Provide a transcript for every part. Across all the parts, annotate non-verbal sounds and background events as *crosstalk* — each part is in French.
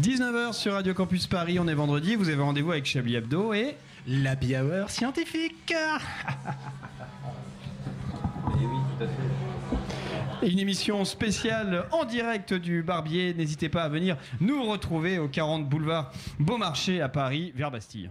19h sur Radio Campus Paris, on est vendredi, vous avez rendez-vous avec Chablis Hebdo et La Hour scientifique *laughs* et une émission spéciale en direct du Barbier. N'hésitez pas à venir nous retrouver au 40 boulevard Beaumarchais à Paris, vers Bastille.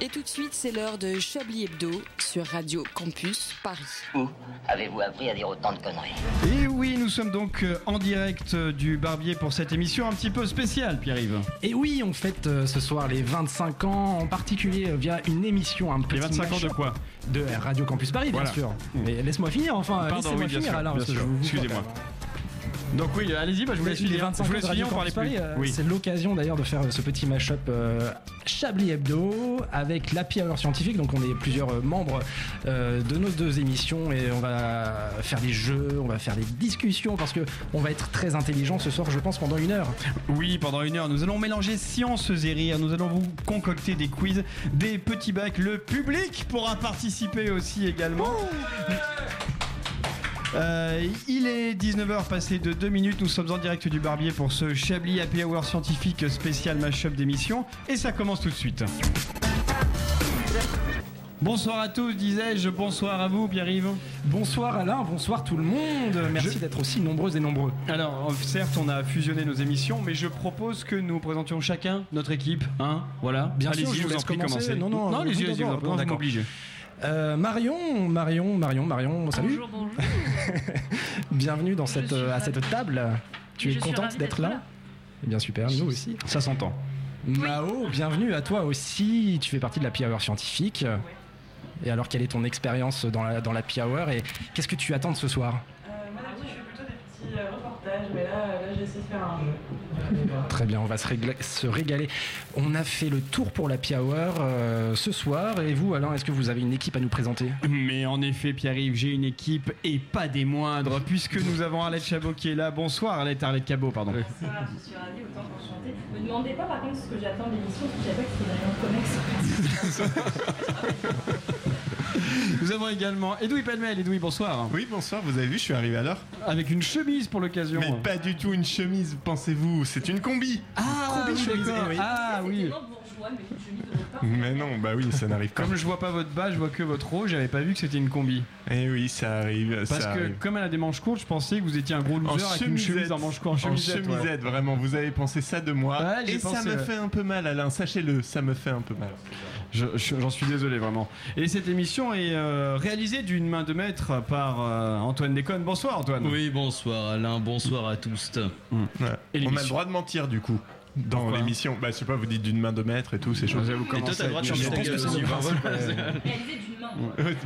Et tout de suite, c'est l'heure de Chablis Hebdo sur Radio Campus Paris. Où avez-vous appris à dire autant de conneries Et oui, nous sommes donc euh, en direct euh, du Barbier pour cette émission un petit peu spéciale, Pierre-Yves. Et oui, on fête euh, ce soir les 25 ans, en particulier via une émission un petit Les 25 ans de quoi De Radio Campus Paris, bien Voilà. sûr. Mais laisse-moi finir, enfin, Pardon, laissez-moi oui, finir sûr, alors, Excusez-moi. Donc oui, allez-y, bah, je vous laisse Les finir. 25 Je vous laisse finir, on parlait plus. Euh, Oui. C'est l'occasion d'ailleurs de faire ce petit mashup euh, Chablis Hebdo avec l'Happy Hour scientifique. Donc on est plusieurs euh, membres euh, de nos deux émissions et on va faire des jeux, on va faire des discussions parce que on va être très intelligent ce soir, je pense, pendant une heure. Oui, pendant une heure, nous allons mélanger sciences et rire. Nous allons vous concocter des quiz, des petits bacs. Le public pourra participer aussi également. Euh, il est 19h passé de 2 minutes, nous sommes en direct du Barbier pour ce Chablis Happy Hour scientifique spécial mashup d'émission et ça commence tout de suite. Bonsoir à tous, disais-je, bonsoir à vous Pierre-Yves. Bonsoir Alain, bonsoir tout le monde. Merci Je- d'être aussi nombreux et nombreux. Alors, euh, certes, on a fusionné nos émissions, mais je propose que nous présentions chacun notre équipe. Hein voilà. Bien sûr, Allez-y, je vous en prie, commencer. commencez. Non, non, non, est D'accord. obligé. Euh, Marion, Marion, Marion, Marion, salut. Bonjour, bonjour. *laughs* Bienvenue dans cette, euh, à cette table. Tu es contente d'être là là. Eh bien super, nous aussi. Ça s'entend. Mao, bienvenue à toi aussi. Tu fais partie de la Hour scientifique. Et alors, quelle est ton expérience dans la, dans la Hour et qu'est-ce que tu attends de ce soir? Moi d'habitude je fais plutôt des petits euh, reportages, mais là, là j'ai essayé de faire un jeu. Très bien, on va se, régaler. On a fait le tour pour la Hour euh, ce soir. Et vous, Alain, est-ce que vous avez une équipe à nous présenter? Mais en effet, Pierre-Yves, j'ai une équipe et pas des moindres, puisque nous avons Arlette Chabot qui est là. Bonsoir, Arlette, Arlette Cabot, pardon. Ça, je suis ravie, autant enchantée. Me demandez pas par contre ce que j'attends de l'émission, parce que pas que c'était rien connexe. Nous avons également Edoui Pellemel. Edoui, bonsoir. Oui, bonsoir, vous avez vu, je suis arrivé à l'heure. Avec une chemise pour l'occasion. Mais pas du tout une chemise, pensez-vous, c'est une combi. Ah, Combi oui, chemise, eh oui. Ah oui. Mais une chemise de repas. Mais non, bah oui, ça n'arrive pas. Comme je vois pas votre bas, je vois que votre haut, j'avais pas vu que c'était une combi. Eh oui, ça arrive, Parce ça que arrive. comme elle a des manches courtes, je pensais que vous étiez un gros loser avec une chemise en manches courtes. En En chemisette, ouais. chemisette, vraiment, vous avez pensé ça de moi. Ouais, et ça me ouais. fait un peu mal, Alain, sachez-le, ça me fait un peu mal. Je- je- J'en suis désolé vraiment. Et cette émission est euh, réalisée d'une main de maître par euh, Antoine Déconne. Bonsoir Antoine. Oui, bonsoir Alain, bonsoir à tous. Ouais. Et On a le droit de mentir, du coup, dans l'émission. Bah, je sais pas, vous dites d'une main de maître et tout, ces choses. Vous Et toi, t'as le droit de changer ta gueule c'est aussi.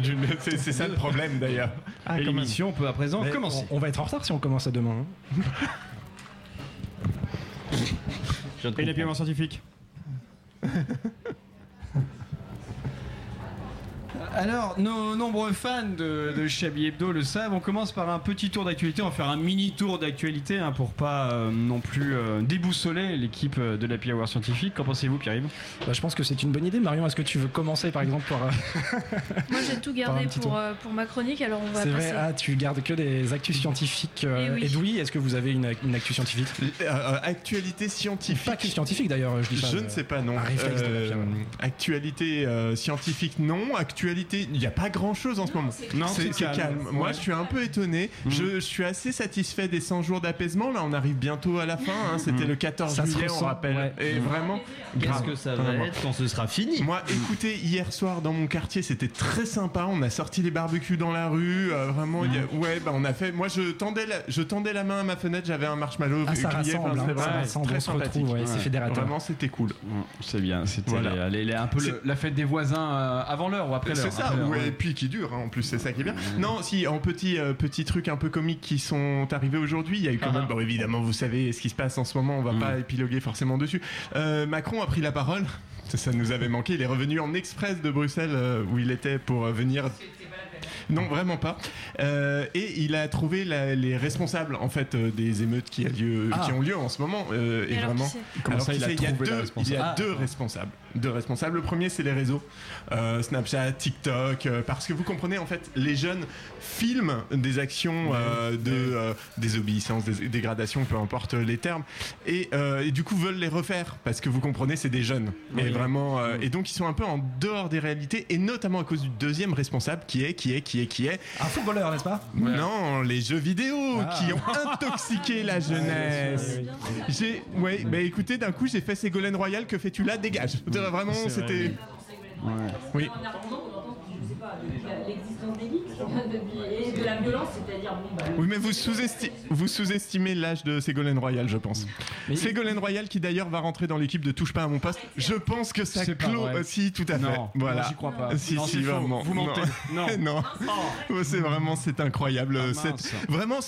d'une main. C'est ça le problème, d'ailleurs. Ah, l'émission peut à présent mais commencer. on, on va être en retard si on commence à demain. hein. Et la comprendre. paiement *laughs* scientifique Alors, nos nombreux fans de, de Chablis Hebdo le savent, on commence par un petit tour d'actualité, on va faire un mini tour d'actualité hein, pour pas euh, non plus euh, déboussoler l'équipe euh, de la Hour scientifique. Qu'en pensez-vous Pierre-Yves? Bah, je pense que c'est une bonne idée. Marion, est-ce que tu veux commencer par exemple par. euh, *laughs* Moi j'ai tout gardé pour, euh, ma chronique, alors on va C'est vrai, ah, tu gardes que des actus scientifiques. euh, Eh oui. Edoui, est-ce que vous avez une, une actu scientifique? Actualité scientifique. Pas que scientifique d'ailleurs, je dis ça. Je euh, ne sais pas, non. un réflexe de la actualité euh, scientifique, non. Actualité, il n'y a pas grand chose en ce moment. Non, c'est calme. Moi, je suis un peu étonné. Mhm. Je, je suis assez satisfait des 100 jours d'apaisement. Là, on arrive bientôt à la fin. hein. C'était Mhm. le 14 Ça juillet, on rappelle. ouais. Et vraiment, Qu'est-ce que ça va être quand ce sera fini Moi, écoutez, hier soir dans mon quartier, c'était très sympa. On a sorti les barbecues dans la rue. euh, vraiment, a- ouais, bah on a fait. Moi, je tendais la, je tendais la main à ma fenêtre. J'avais un marshmallow. Ah, ça grillé. rassemble, Enfin, hein, c'était ça rassemble, très on se sympathique. retrouve, ouais, c'est fédérateur. Vraiment, c'était cool. C'est bien, c'était Voilà. un peu le- la fête des voisins euh, avant l'heure ou après l'heure c'est ça. Et puis qui dure, hein, en plus, c'est ça qui est bien. Non, si, en petit, euh, petit un peu comique qui sont arrivés aujourd'hui, il y a eu quand même, bon, évidemment, vous savez ce qui se passe en ce moment, on ne va pas épiloguer forcément dessus. Euh, Macron a pris la parole. Ça, nous avait manqué. Il est revenu en express de Bruxelles euh, où il était pour euh, venir. Non, vraiment pas. Euh, et il a trouvé les responsables en fait des émeutes qui, ont lieu en ce moment. et, et alors vraiment, il y a deux responsables de responsables. Le premier, c'est les réseaux, euh, Snapchat, TikTok, euh, parce que vous comprenez, en fait, les jeunes filment des actions euh, de désobéissance, euh, des dégradations, peu importe les termes, et, du coup veulent les refaire, parce que vous comprenez, c'est des jeunes. Et vraiment, et donc ils sont un peu en dehors des réalités, et notamment à cause du deuxième responsable, qui est, qui est, qui est, qui est... Un footballeur, n'est-ce pas? Non, les jeux vidéo ah. qui ont intoxiqué la *laughs* jeunesse. J'ai, ouais, bah écoutez, d'un coup j'ai fait Ségolène Royal, que fais-tu là? Dégage vraiment, c'était. Ouais. Oui de la violence, c'est-à-dire bon bah, Oui, mais vous sous-estimez l'âge de Ségolène Royal, je pense. Ségolène Royal qui d'ailleurs va rentrer dans l'équipe de Touche pas à mon poste. Je pense que ça clôt aussi tout à fait. Non, voilà. j'y crois pas. Si, non, si. Vous mentez. Non. *laughs* Oh, c'est vraiment, incroyable. Ah, cette... Vraiment,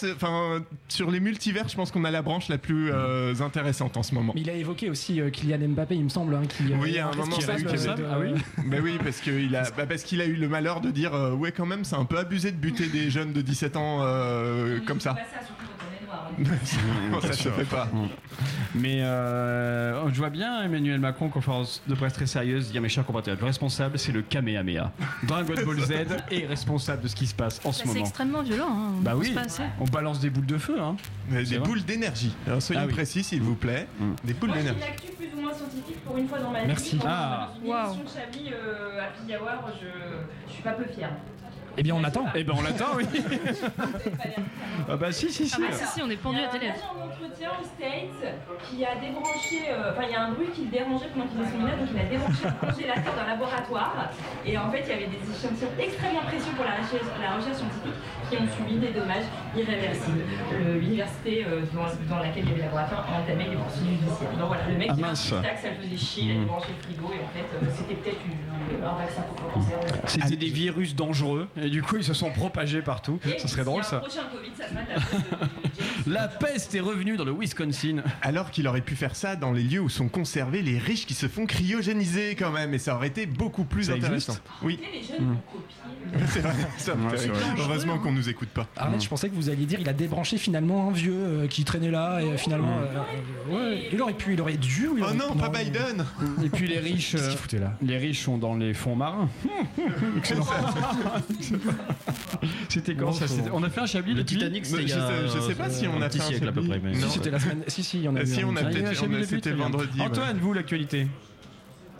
sur les multivers, je pense qu'on a la branche la plus euh, intéressante en ce moment. Il a évoqué aussi euh, Kylian Mbappé, il me semble, hein, qui. Euh, oui, à un moment. Ah oui? Bah oui, parce qu'il a, eu le malheur de dire, ouais, quand même, c'est un peu abusé de buter des jeunes de 17 ans comme ça. non, ça se fait pas. Mm. Mais euh, oh, je vois bien Emmanuel Macron, conférence de presse très sérieuse, dire mes chers compatriotes, le responsable c'est le Kamehameha. Dragon Ball Z *laughs* est responsable de ce qui se passe en ce moment. C'est extrêmement violent. Hein, bah oui, hein. on balance des boules de feu. Hein. Des boules d'énergie. Soyez ah précis s'il vous plaît. Mm. Des boules d'énergie. Plus ou moins scientifique pour une fois dans ma vie. Merci. Ah. Euh, je... je suis pas peu fière. Eh bien, on attend. Eh bien, on l'attend, eh ben, oui. *laughs* ah bah si, si, si. Ah bah, si, si, on est pendu à télé. Il y a un entretien States qui a débranché, euh, enfin, il y a un bruit qui le dérangeait pendant qu'il faisait son ménage, donc il a débranché le congélateur d'un laboratoire. Et en fait, il y avait des échantillons extrêmement précieux pour la recherche scientifique qui ont subi des dommages irréversibles. Euh, l'université euh, dans, laquelle il y avait laboratoire a entamé des procédures judiciaires. Donc voilà, le mec ah, qui a ça faisait chier, il a mm. le frigo et en fait euh, c'était peut-être un vaccin contre le. C'était des virus dangereux et du coup ils se sont propagés partout. Ça serait drôle ça. *laughs* La peste est revenue dans le Wisconsin. Alors qu'il aurait pu faire ça dans les lieux où sont conservés les riches qui se font cryogéniser quand même, et ça aurait été beaucoup plus intéressant. Oui c'est vrai. Ça me fait rire. Heureusement qu'on hein. nous écoute pas. Arlette, je pensais que vous alliez dire il a débranché finalement un vieux euh, qui traînait là et euh, oh. finalement. Euh, euh, euh, ouais, il aurait pu, il aurait dû. il Oh aurait- non, pas Biden Et puis les riches, Qu'est-ce qu'il foutait là les riches sont dans les fonds marins. *laughs* Excellent. *laughs* C'était quand ça c'était- On a fait un chablis Le depuis Titanic, c'était je sais- je sais pas si on a fait un siècle chablis. Non. Si c'était la semaine. Si, si, il y en a Si, on a Ah, peut-être- un on chablis c'était vendredi. Antoine, vous l'actualité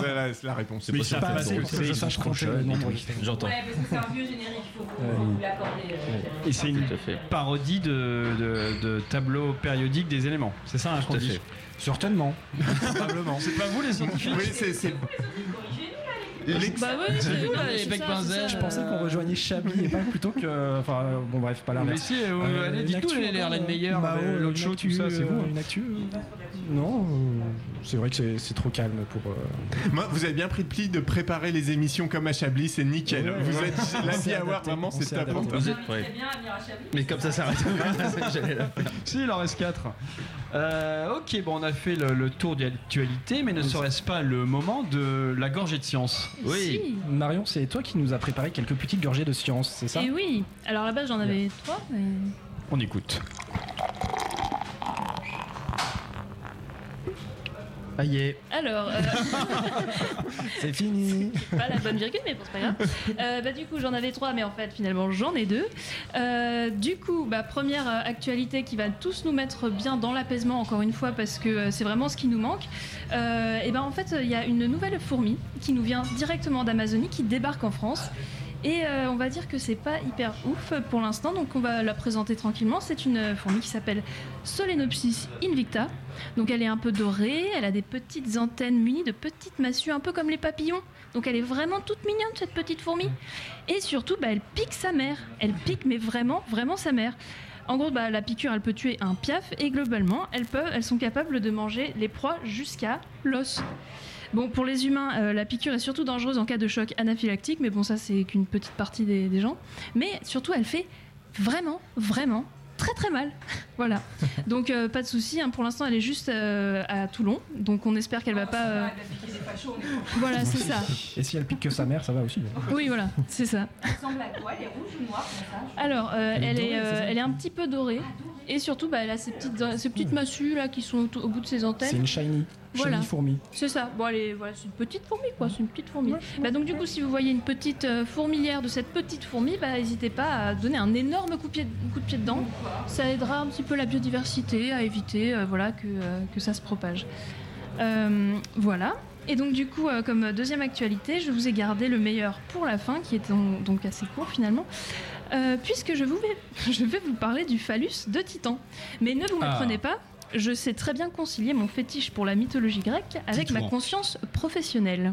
Pas pas assez pour que je sache compter le nombre. J'entends. Ouais, parce que c'est un vieux générique, il faut, vous l'accorder. euh, Et c'est une parodie de, tableau périodique des éléments. C'est ça, hein, qu'on Tout à dit fait. Certainement. *laughs* Probablement. C'est pas vous les scientifiques Oui, c'est. Bah *laughs* c'est là, les c'est ça, c'est ça. Je pensais qu'on rejoignait Chablis et pas plutôt que. Enfin, euh, bon, bref, pas Mais l'inverse. si, euh, Euh, allez, une actu les encore, Erlen euh, Meyer, bah, euh, ouais, l'autre une show, actu, tout ça, c'est euh, vous. hein. Une actu euh, Non, euh, c'est vrai que c'est- c'est trop calme pour. euh, Moi, vous avez bien pris le pli de préparer les émissions comme à Chablis, c'est nickel. Ouais, vous ouais. êtes On la s'est vie à voir, adapté, vraiment, on c'est s'est top. adapté. Vous êtes Très prêts bien à venir à Chablis. Mais comme ça s'arrête. J'allais la faire. *laughs* Si, il en reste 4. ok, bon, on a fait le, le tour d'actualité, mais ne serait-ce pas le moment de la gorgée de science Oui. Si. Marion, c'est toi qui nous a préparé quelques petites gorgées de science, c'est ça? Et oui. Alors là-bas, j'en avais trois, mais. On écoute. Aïe. Alors, euh, *laughs* C'est fini pas la bonne virgule, mais bon, c'est pas grave. Euh, bah, du coup, j'en avais trois, mais en fait, finalement, j'en ai deux. Euh, du coup, bah, première actualité qui va tous nous mettre bien dans l'apaisement, encore une fois, parce que c'est vraiment ce qui nous manque. Et ben en fait, il y a une nouvelle fourmi qui nous vient directement d'Amazonie, qui débarque en France. Et euh, on va dire que c'est pas hyper ouf pour l'instant, donc on va la présenter tranquillement. C'est une fourmi qui s'appelle Solenopsis invicta. Donc elle est un peu dorée, elle a des petites antennes munies de petites massues, un peu comme les papillons. Donc elle est vraiment toute mignonne cette petite fourmi. Et surtout, bah, elle pique sa mère. Elle pique, mais vraiment, vraiment sa mère. En gros, bah, la piqûre, elle peut tuer un piaf et globalement, elles, peuvent, elles sont capables de manger les proies jusqu'à l'os. Bon, pour les humains, euh, la piqûre est surtout dangereuse en cas de choc anaphylactique, mais bon, ça, c'est qu'une petite partie des, des gens. Mais surtout, elle fait vraiment, vraiment très très mal. *laughs* voilà. Donc, euh, pas de souci. hein. Pour l'instant, elle est juste euh, à Toulon. Donc, on espère qu'elle va pas. euh, *laughs* Voilà, c'est ça. Et si elle pique que sa mère, ça va aussi. Oui, voilà, c'est ça. Elle ressemble à quoi Elle est rouge ou noire comme ça Alors, euh, Elle est elle, dorée, est, euh, elle un petit peu dorée. Et surtout, bah, elle a ces petites, ces petites massues là qui sont au, au bout de ses antennes. C'est une shiny. Voilà. Fourmi. C'est ça. Bon, est- voilà, c'est une petite fourmi, quoi. C'est une petite fourmi. Bah, donc, du coup, si vous voyez une petite euh, fourmilière de cette petite fourmi, bah, n'hésitez pas à donner un énorme coup de pied, coup de, pied dedans. Ça aidera un petit peu la biodiversité à éviter euh, voilà, que, euh, que ça se propage. Euh, voilà. Et donc, du coup, euh, comme deuxième actualité, je vous ai gardé le meilleur pour la fin, qui est donc, donc assez court finalement. Euh, puisque je, vous vais, *laughs* je vais vous parler du phallus de Titan. Mais ne vous Ah. méprenez pas, je sais très bien concilier mon fétiche pour la mythologie grecque avec ma conscience professionnelle.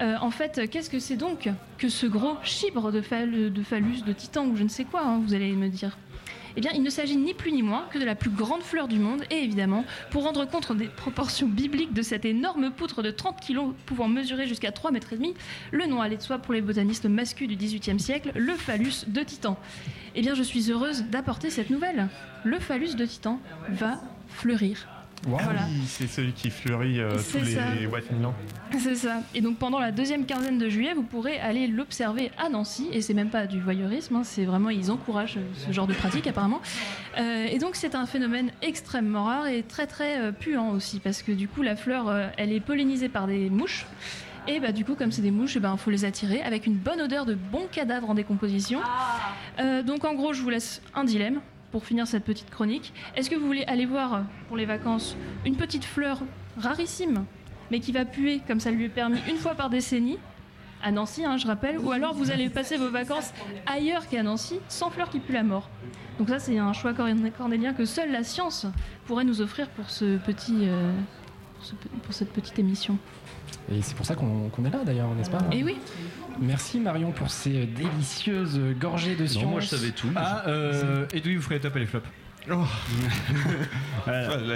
Euh, en fait, qu'est-ce que c'est donc que ce gros chibre de, phal- de phallus de Titan ou je ne sais quoi, hein, vous allez me dire? Eh bien, il ne s'agit ni plus ni moins que de la plus grande fleur du monde, et évidemment, pour rendre compte des proportions bibliques de cette énorme poutre de 30 kg pouvant mesurer jusqu'à 3 mètres et demi, le nom allait de soi pour les botanistes masculins du XVIIIe siècle, le phallus de Titan. Eh bien, je suis heureuse d'apporter cette nouvelle. Le phallus de Titan va fleurir. Ah Voilà. oui, c'est celui qui fleurit euh, tous C'est les ans. C'est ça. Et donc pendant la deuxième quinzaine de juillet, vous pourrez aller l'observer à Nancy. Et c'est même pas du voyeurisme, hein, c'est vraiment ils encouragent euh, ce genre de pratique apparemment. Euh, et donc c'est un phénomène extrêmement rare et très très euh, puant aussi parce que du coup la fleur, euh, elle est pollinisée par des mouches. Et bah du coup comme c'est des mouches, il ben, faut les attirer avec une bonne odeur de bons cadavres en décomposition. Euh, donc en gros je vous laisse un dilemme pour finir cette petite chronique. Est-ce que vous voulez aller voir pour les vacances une petite fleur rarissime mais qui va puer comme ça lui est permis une fois par décennie à Nancy, hein, je rappelle, ou alors vous allez passer vos vacances ailleurs qu'à Nancy, sans fleurs qui puent la mort. Donc ça, c'est un choix corn- cornélien que seule la science pourrait nous offrir pour ce petit, euh, pour, ce pe- pour cette petite émission. Et c'est pour ça qu'on est là d'ailleurs, n'est-ce pas? Et oui. Merci Marion pour ces délicieuses gorgées de science. moi, je savais tout. Ah, euh, Edoui, vous ferez et les flops. Oh.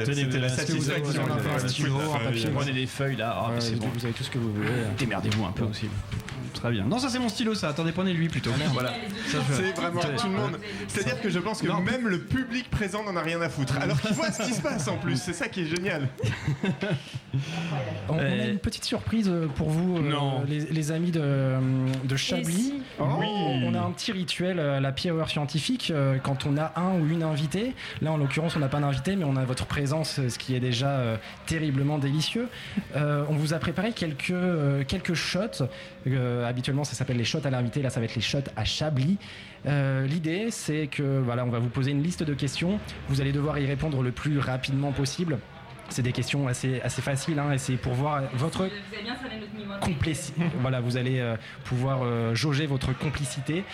C'était la satisfaction. Prenez des feuilles là. Ouais, mais c'est bon. Vous avez tout ce que vous voulez. Démerdez-vous un peu aussi. Très bien. Non, ça c'est mon stylo, ça. Attendez, prenez lui plutôt. voilà. C'est vraiment tout le monde. C'est-à-dire que je pense que même le public présent n'en a rien à foutre. Alors qu'il voit ce qui se passe en plus. C'est ça qui est génial. On, on a Euh, une petite surprise pour vous, euh, les, les amis de, de Chablis. si Oui. On a un petit rituel à la Pi Hour scientifique euh, quand on a un ou une invitée. Là, en l'occurrence, on n'a pas d'invité, mais on a votre présence, euh, ce qui est déjà euh, terriblement délicieux. Euh, on vous a préparé quelques, euh, quelques shots. Habituellement, ça s'appelle les shots à l'invité. Là, ça va être les shots à Chablis. L'idée, c'est que voilà, on va vous poser une liste de questions. Vous allez devoir y répondre le plus rapidement possible. C'est des questions assez, assez faciles hein, et c'est pour voir votre complicité. voilà, vous allez pouvoir jauger votre complicité.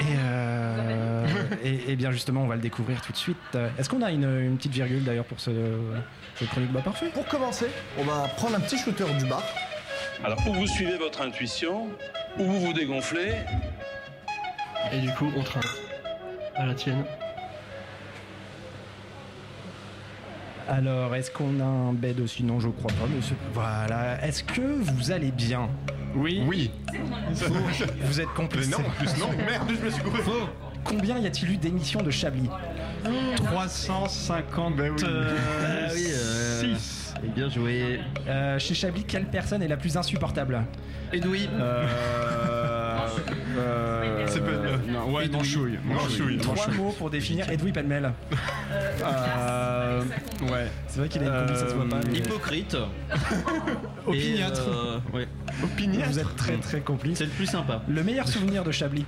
Et, euh, et, et bien justement, on va le découvrir tout de suite. Est-ce qu'on a une, une petite virgule d'ailleurs pour ce, cette chronique Bah parfait. Pour commencer, on va prendre un petit shooter du bar. Alors, ou vous suivez votre intuition, ou vous vous dégonflez. Et du coup, on traîne. À la tienne. Alors, est-ce qu'on a un bed aussi? Non, je crois pas, monsieur. Voilà. Est-ce que vous allez bien? Oui. Oui. Vous êtes complice. Mais non, en plus, non. Merde, je me suis coupé. Combien y a-t-il eu d'émissions de Chablis? 350. Ben oui. euh, Ah oui, euh, six. Et bien joué. Euh, Chez Chablis, quelle personne est la plus insupportable? Edoui. Euh, euh, C'est pas- non, ouais, Manchouille. Manchouille. Trois mots pour définir Edoui Penmel. *laughs* Euh, ouais. C'est vrai qu'il a une combi, ça se voit pas. mais- Hypocrite. *laughs* Opiniâtre. Et, euh, ouais. Opiniâtre. Vous êtes très très complice. C'est le plus sympa. Le meilleur souvenir de Chablis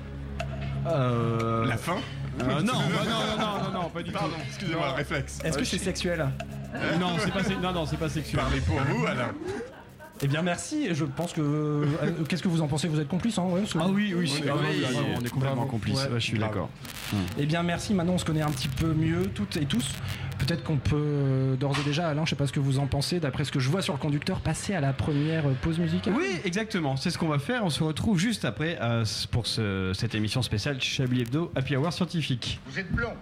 Euh, La fin euh, non, *laughs* bah, non, non, non, non, non, pas du Pardon, tout. excusez-moi, Non. réflexe. Est-ce que c'est sexuel? Non, c'est pas, sé- non, non, c'est pas sexuel. Parlez pour vous, Alain. Eh bien merci, je pense que... euh, Qu'est-ce que vous en pensez? Vous êtes complice hein, ouais, Ah oui, oui, c'est- ah oui, bravo. on est complètement complice. Ouais, je suis d'accord. Eh bien merci, maintenant on se connaît un petit peu mieux toutes et tous. Peut-être qu'on peut euh, d'ores et déjà, Alain, je sais pas ce que vous en pensez, d'après ce que je vois sur le conducteur, passer à la première euh, pause musicale. Oui, exactement. C'est ce qu'on va faire. On se retrouve juste après euh, pour ce- cette émission spéciale Chablis Hebdo Happy Hour scientifique. Vous êtes blond.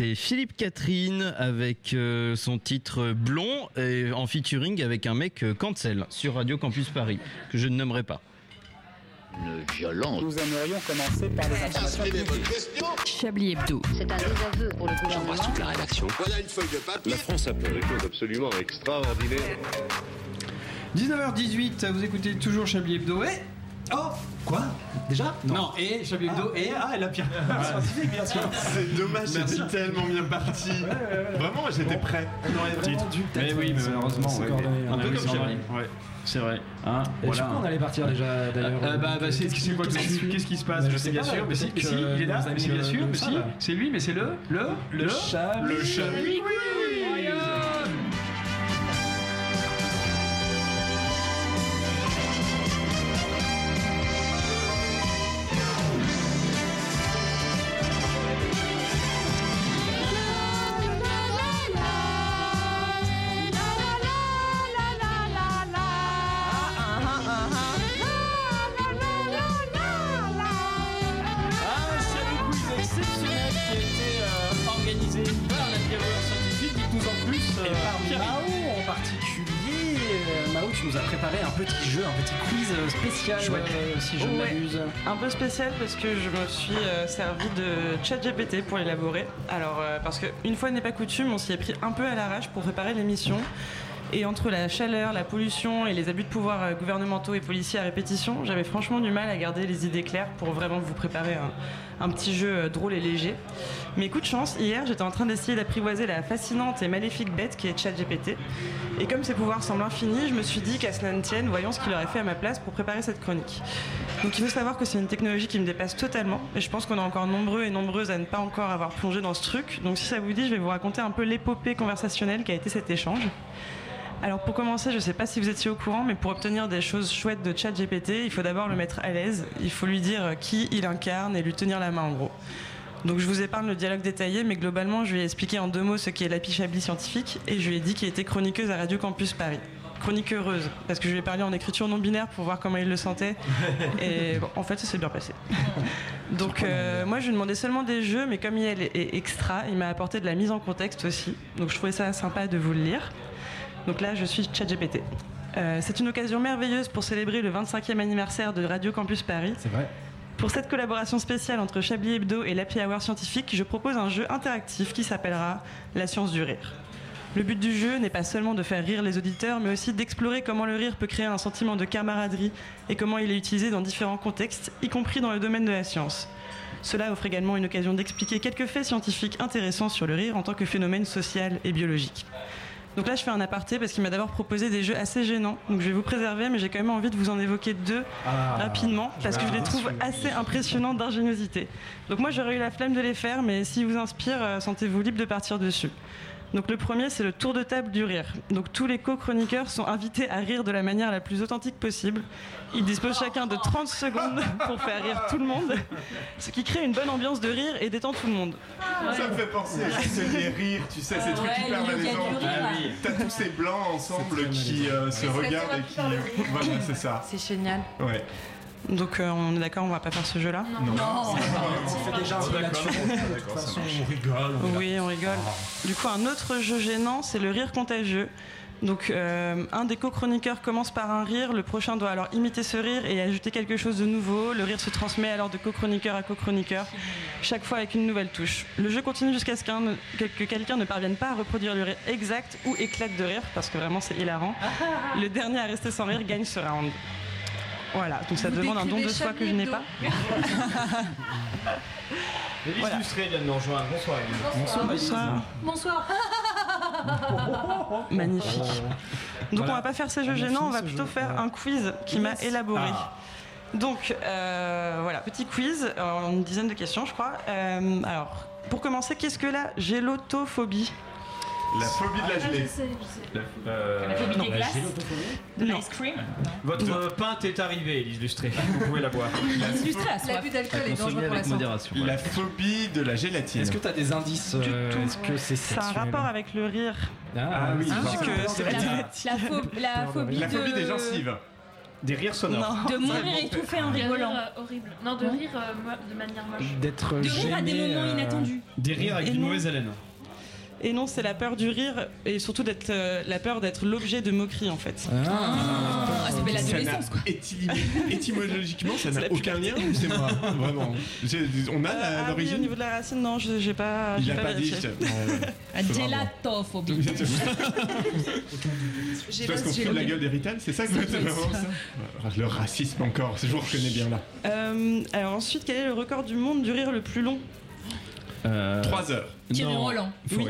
C'était Philippe Catherine avec euh, son titre Blond et en featuring avec un mec euh, Cancel sur Radio Campus Paris que je ne nommerai pas. Une violence. Nous aimerions commencer par les informations publiques. Chablis Hebdo. C'est un désaveu pour le gouvernement. la rédaction. Voilà une feuille de papier. La France a fait des choses absolument extraordinaires. 19h18, vous écoutez toujours Chablis Hebdo et. Oh Quoi? Déjà? Non, et Chablis Hebdo et. Ah, et la pire. scientifique, bien sûr. C'est dommage, c'était tellement bien parti. Vraiment, j'étais prêt. On aurait vraiment dû peut-être Mais oui, mais malheureusement, ouais, on Un peu oui, comme c'est Chablis. vrai. Ouais, c'est vrai. Hein, Et voilà. sur quoi on allait partir déjà d'ailleurs Euh, bah, bah, c'est c'est quoi tout de suite? Qu'est-ce qui se passe? Bah, je Je sais bien sûr, mais si, mais si, que il est là, mais c'est bien sûr, mais si, c'est lui, mais c'est le le Le Chablis le Chablis Quiz. Un particulier, euh, Mao, tu nous as préparé un petit jeu, un petit quiz euh, spécial, euh, si je ne m'abuse. Un peu spécial parce que je me suis euh, servi de ChatGPT pour élaborer. Alors, euh, parce que une fois n'est pas coutume, on s'y est pris un peu à l'arrache pour préparer l'émission. Et entre la chaleur, la pollution et les abus de pouvoir euh, gouvernementaux et policiers à répétition, j'avais franchement du mal à garder les idées claires pour vraiment vous préparer un, petit jeu euh, drôle et léger. Mais coup de chance, hier j'étais en train d'essayer d'apprivoiser la fascinante et maléfique bête qui est ChatGPT. Et comme ses pouvoirs semblent infinis, je me suis dit qu'à cela ne tienne, voyons ce qu'il aurait fait à ma place pour préparer cette chronique. Donc il faut savoir que c'est une technologie qui me dépasse totalement et je pense qu'on est encore nombreux et nombreuses à ne pas encore avoir plongé dans ce truc. Donc si ça vous dit, je vais vous raconter un peu l'épopée conversationnelle qui a été cet échange. Alors pour commencer, je ne sais pas si vous étiez au courant, mais pour obtenir des choses chouettes de ChatGPT, il faut d'abord le mettre à l'aise, il faut lui dire qui il incarne et lui tenir la main en gros. Donc je vous épargne le dialogue détaillé, mais globalement, je lui ai expliqué en deux mots ce qu'est l'api Chablis scientifique et je lui ai dit qu'il était chroniqueuse à Radio Campus Paris. Chronique heureuse, parce que je lui ai parlé en écriture non binaire pour voir comment il le sentait. *laughs* Et bon, en fait, ça s'est bien passé. *laughs* Donc euh, moi, je lui demandais seulement des jeux, mais comme il est extra, il m'a apporté de la mise en contexte aussi. Donc je trouvais ça sympa de vous le lire. Donc là, je suis ChatGPT. Euh, c'est une occasion merveilleuse pour célébrer le 25e anniversaire de Radio Campus Paris. C'est vrai. Pour cette collaboration spéciale entre Chablis Hebdo et l'Happy Hour scientifique, je propose un jeu interactif qui s'appellera La science du rire. Le but du jeu n'est pas seulement de faire rire les auditeurs, mais aussi d'explorer comment le rire peut créer un sentiment de camaraderie et comment il est utilisé dans différents contextes, y compris dans le domaine de la science. Cela offre également une occasion d'expliquer quelques faits scientifiques intéressants sur le rire en tant que phénomène social et biologique. Donc là, je fais un aparté parce qu'il m'a d'abord proposé des jeux assez gênants. Donc je vais vous préserver, mais j'ai quand même envie de vous en évoquer deux Ah. rapidement parce que je les trouve assez impressionnants d'ingéniosité. Donc moi, j'aurais eu la flemme de les faire, mais s'ils vous inspirent, euh, sentez-vous libre de partir dessus. Donc le premier, c'est le tour de table du rire. Donc tous les co-chroniqueurs sont invités à rire de la manière la plus authentique possible. Ils disposent chacun de 30 secondes *laughs* pour faire rire tout le monde, ce qui crée une bonne ambiance de rire et détend tout le monde. Ça me fait penser à les rires, tu sais, ces trucs Ouais, hyper malaisants. Ah oui. T'as tous ces blancs ensemble qui euh, se regardent et qui. Voilà, c'est ça. C'est génial. Ouais. Donc euh, on est d'accord, on va pas faire ce jeu-là Non. On fait déjà un peu là-dessus. De toute façon, on rigole. on Oui, on rigole. Du coup, un autre jeu gênant, c'est le rire contagieux. Donc, euh, un des co-chroniqueurs commence par un rire, le prochain doit alors imiter ce rire et ajouter quelque chose de nouveau. Le rire se transmet alors de co-chroniqueur à co-chroniqueur, chaque fois avec une nouvelle touche. Le jeu continue jusqu'à ce qu'un- que, que quelqu'un ne parvienne pas à reproduire le rire exact ou éclate de rire, parce que vraiment c'est hilarant. Le dernier à rester sans rire gagne ce round. Voilà, donc ça Vous demande un don de soi que je n'ai pas. Élise *laughs* Voilà. Lustré vient de nous rejoindre. Bonsoir Élise. Bonsoir. Bonsoir. *laughs* Magnifique. Donc Voilà. on va pas faire ces jeux On a gênants, on va plutôt jeu. faire Ouais. un quiz qui m'a élaboré. Ah. Donc euh, voilà, petit quiz, euh, une dizaine de questions je crois. Euh, alors, pour commencer, qu'est-ce que la gélotophobie? La phobie de la gelée. La, euh, La phobie non. des glaces De l'ice cream Votre euh, pinte est arrivée, Élise Lustré. Vous pouvez la boire. Illustré à soif. L'abus d'alcool est dangereux pour la santé. La phobie de la gélatine. Est-ce que tu as des indices euh, Est-ce que c'est C'est un sexuel rapport avec le rire. Ah, oui, parce que que c'est la- la- La, pho- la phobie La phobie de... des gencives. Des rires sonores. Non. De mourir étouffé en rire, rigolant. euh, horrible. Non, de rire euh, mo- de manière moche. D'être De rire à des gêné, moments euh, inattendus. Des rires avec Et une non. mauvaise haleine. Et non, c'est la peur du rire et surtout d'être euh, la peur d'être l'objet de moquerie en fait. Ah. Ah, Ça n'a- l'adolescence quoi. étym- Étymologiquement, ça *laughs* n'a aucun lien ou c'est moi *laughs* Vraiment. On a la- Ah oui, au l'origine niveau de la racine, non, je- j'ai pas. Il j'ai a pas dit. Ouais, ouais. La gélatophobie. C'est parce *laughs* qu'on de la gueule des Rital, c'est ça que c'est vraiment ça Le racisme encore, je vous reconnais bien là. Euh, alors ensuite, quel est le record du monde du rire le plus long? 3 heures. Thierry non. Roland. Faut-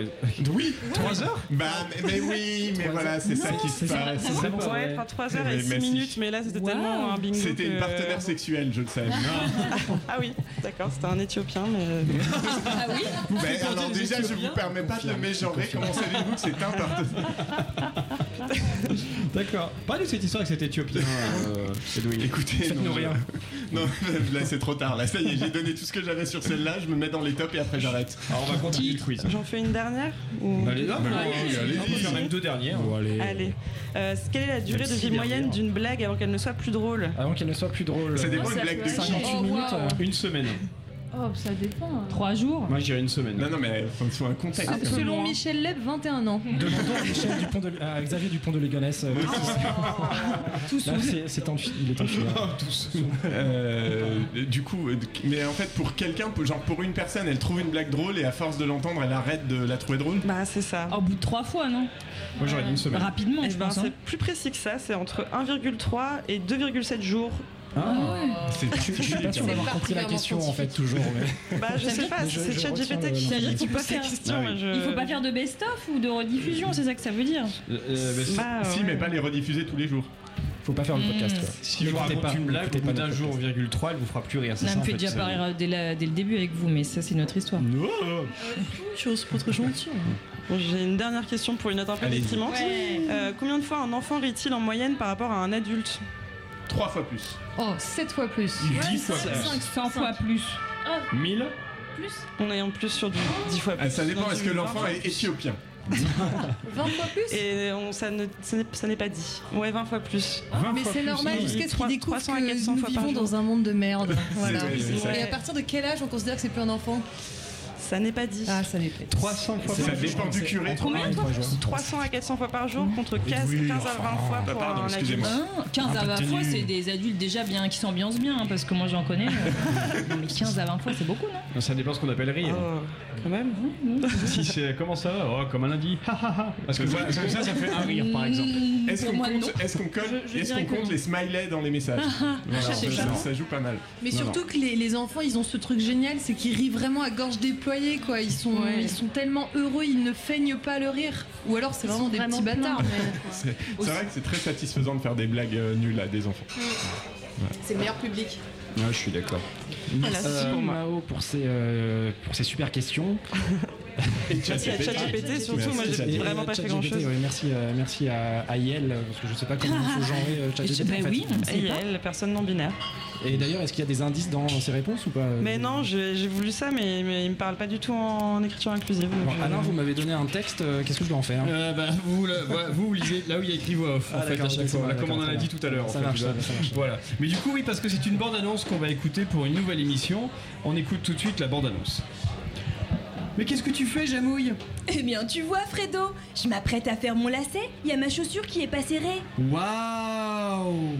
Oui 3 *laughs* heures Bah, mais, mais oui, mais voilà, c'est ça qui se passe. Ça. Ouais, enfin 3 heures et Mais 6 merci. minutes, mais là c'était tellement un bingo. C'était une que- partenaire sexuelle, je le savais. *laughs* Ah oui, d'accord, c'était un éthiopien, mais. *laughs* Ah oui Mais alors déjà, je vous permets pas de le mégenrer. Comment savez-vous que c'est un partenaire D'accord. Parlez de cette histoire avec cet Éthiopien, euh, Edoui. Écoutez, Faites-nous non, rien. je- Non, là c'est trop tard. Là, ça y est, j'ai donné tout ce que j'avais sur celle-là. Je me mets dans les tops et après j'arrête. Alors on va continuer quiz. J'en fais une dernière ou... Allez, non, Bah, allez, faire même deux dernières. Bon, allez. Allez. Euh, quelle est la durée de vie moyenne d'une blague avant qu'elle ne soit plus drôle? Avant qu'elle ne soit plus drôle. Ça dépend une blague peut de aller. qui 58 Oh, minutes. Une semaine. Oh, ça dépend. Trois jours. Moi, je dirais une semaine. Non, non, mais faut ce soit un contexte. peu Selon. Michel Leb, 21 ans. Demandons à Michel Dupont de, à Xavier Dupont de Ligonnès. euh, Tous là, c'est- c'est fi- il est en *laughs* finale. Tous. Euh, du coup, euh, mais en fait, pour quelqu'un, pour- genre pour une personne, elle trouve une blague drôle et à force de l'entendre, elle arrête de la trouver drôle. Bah, c'est ça. Au bout de trois fois, non? Moi, j'aurais dit une semaine. Rapidement, Eh je ben, pense. hein. c'est plus précis que ça, c'est entre 1,3 et 2,7 jours. Ah, C'est je, je suis pas sûr C'est d'avoir compris la question en fait, toujours. Mais... Bah, je sais pas, c'est ChatGPT qui, qui qu'il faut faire- question. Ah oui. je- Il faut pas faire de best-of ou de rediffusion, c'est ça que ça veut dire Euh, Bah, Si, ouais. mais pas les rediffuser tous les jours. Faut pas faire le podcast. Quoi. Si je vous N'écoutez raconte pas- une blague, au bout pas d'un jour, podcast. 1,3, elle vous fera plus rire. C'est Ça me fait déjà pas rire dès, la- dès le début avec vous, mais ça, c'est notre histoire. Non. Je suis pas très gentil. Bon, J'ai une dernière question pour une note un peu déprimante. Euh, combien de fois un enfant rit-il en moyenne par rapport à un adulte? Trois fois plus. Oh, 7 fois plus. 10 fois plus. 100 fois plus. 1000 plus On est en plus sur du 10 fois plus. Ah, ça dépend, est-ce que l'enfant 20 fois est plus. éthiopien *laughs* 20 fois plus Et on, ça ne- ça n'est- ça n'est pas dit. Ouais, 20 fois plus. Mais c'est normal jusqu'à ce qu'ils découvrent 300 à que 400 nous fois par vivons dans un monde de merde. *laughs* Voilà. Et à partir de quel âge on considère que c'est plus un enfant? Ça n'est pas dit. Ah, ça n'est pas. 300 fois Ça par jour. dépend du curé. Combien de fois plus 300 à 400 fois par jour contre 15, Oui, 15 à 20 fois bah, pour pardon, un adulte. excusez-moi. Hein Un15 à peu 20 de fois, c'est des adultes déjà bien qui s'ambiancent bien, hein, parce que moi j'en connais. euh, non, mais 15 à 20 fois, c'est beaucoup, non Non, Ça dépend ce qu'on appelle rire. Oh, quand même. *laughs* Si c'est comment ça va Oh, comme un lundi. Parce que, ça, ça, ça fait un rire par exemple. Est-ce Pour qu'on moi, compte, non. est-ce qu'on colle- Je- je est-ce dirais qu'on que compte les smileys dans les messages Voilà, ça, ça joue pas mal. Mais surtout que les, les enfants, ils ont ce truc génial, c'est qu'ils rient vraiment à gorge déployée, quoi. Ils sont, Ouais. ils sont tellement heureux, ils ne feignent pas le rire. Ou alors c'est vraiment sont des vraiment petits bâtards. mais- *laughs* C'est vrai que c'est très satisfaisant de faire des blagues euh, nulles à des enfants. C'est le meilleur public. Ouais, je suis d'accord. Merci pour moi. Mao pour ces, euh, pour ces super questions. *laughs* Et Merci à ChatGPT, surtout, moi j'ai vraiment euh, pas fait grand chose. oui, merci, euh, merci à, à Yael, parce que je sais pas comment il faut genrer euh, ChatGPT. Fait. oui, elle, personne non binaire. Et d'ailleurs, est-ce qu'il y a des indices dans ces réponses ou pas Mais non, j'ai voulu ça, mais, mais il me parle pas du tout en écriture inclusive. Bon, je- Alain, vous m'avez donné un texte, euh, qu'est-ce que je dois en faire? Euh, bah, vous, vous, vous lisez là où il y a écrit voix off, Ah, en fait, d'accord, à chaque fois, comme on en a dit tout à l'heure. en Ça fait, marche, ça, ça marche. Voilà. Mais du coup, oui, parce que c'est une bande-annonce qu'on va écouter pour une nouvelle émission, on écoute tout de suite la bande-annonce. Mais qu'est-ce que tu fais, Jamouille? Eh bien, tu vois, Fredo, je m'apprête à faire mon lacet. Il y a ma chaussure qui est pas serrée. Waouh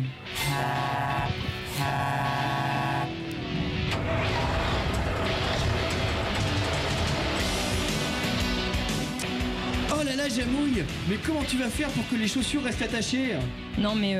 Oh là là, Jamouille Mais comment tu vas faire pour que les chaussures restent attachées? Non, mais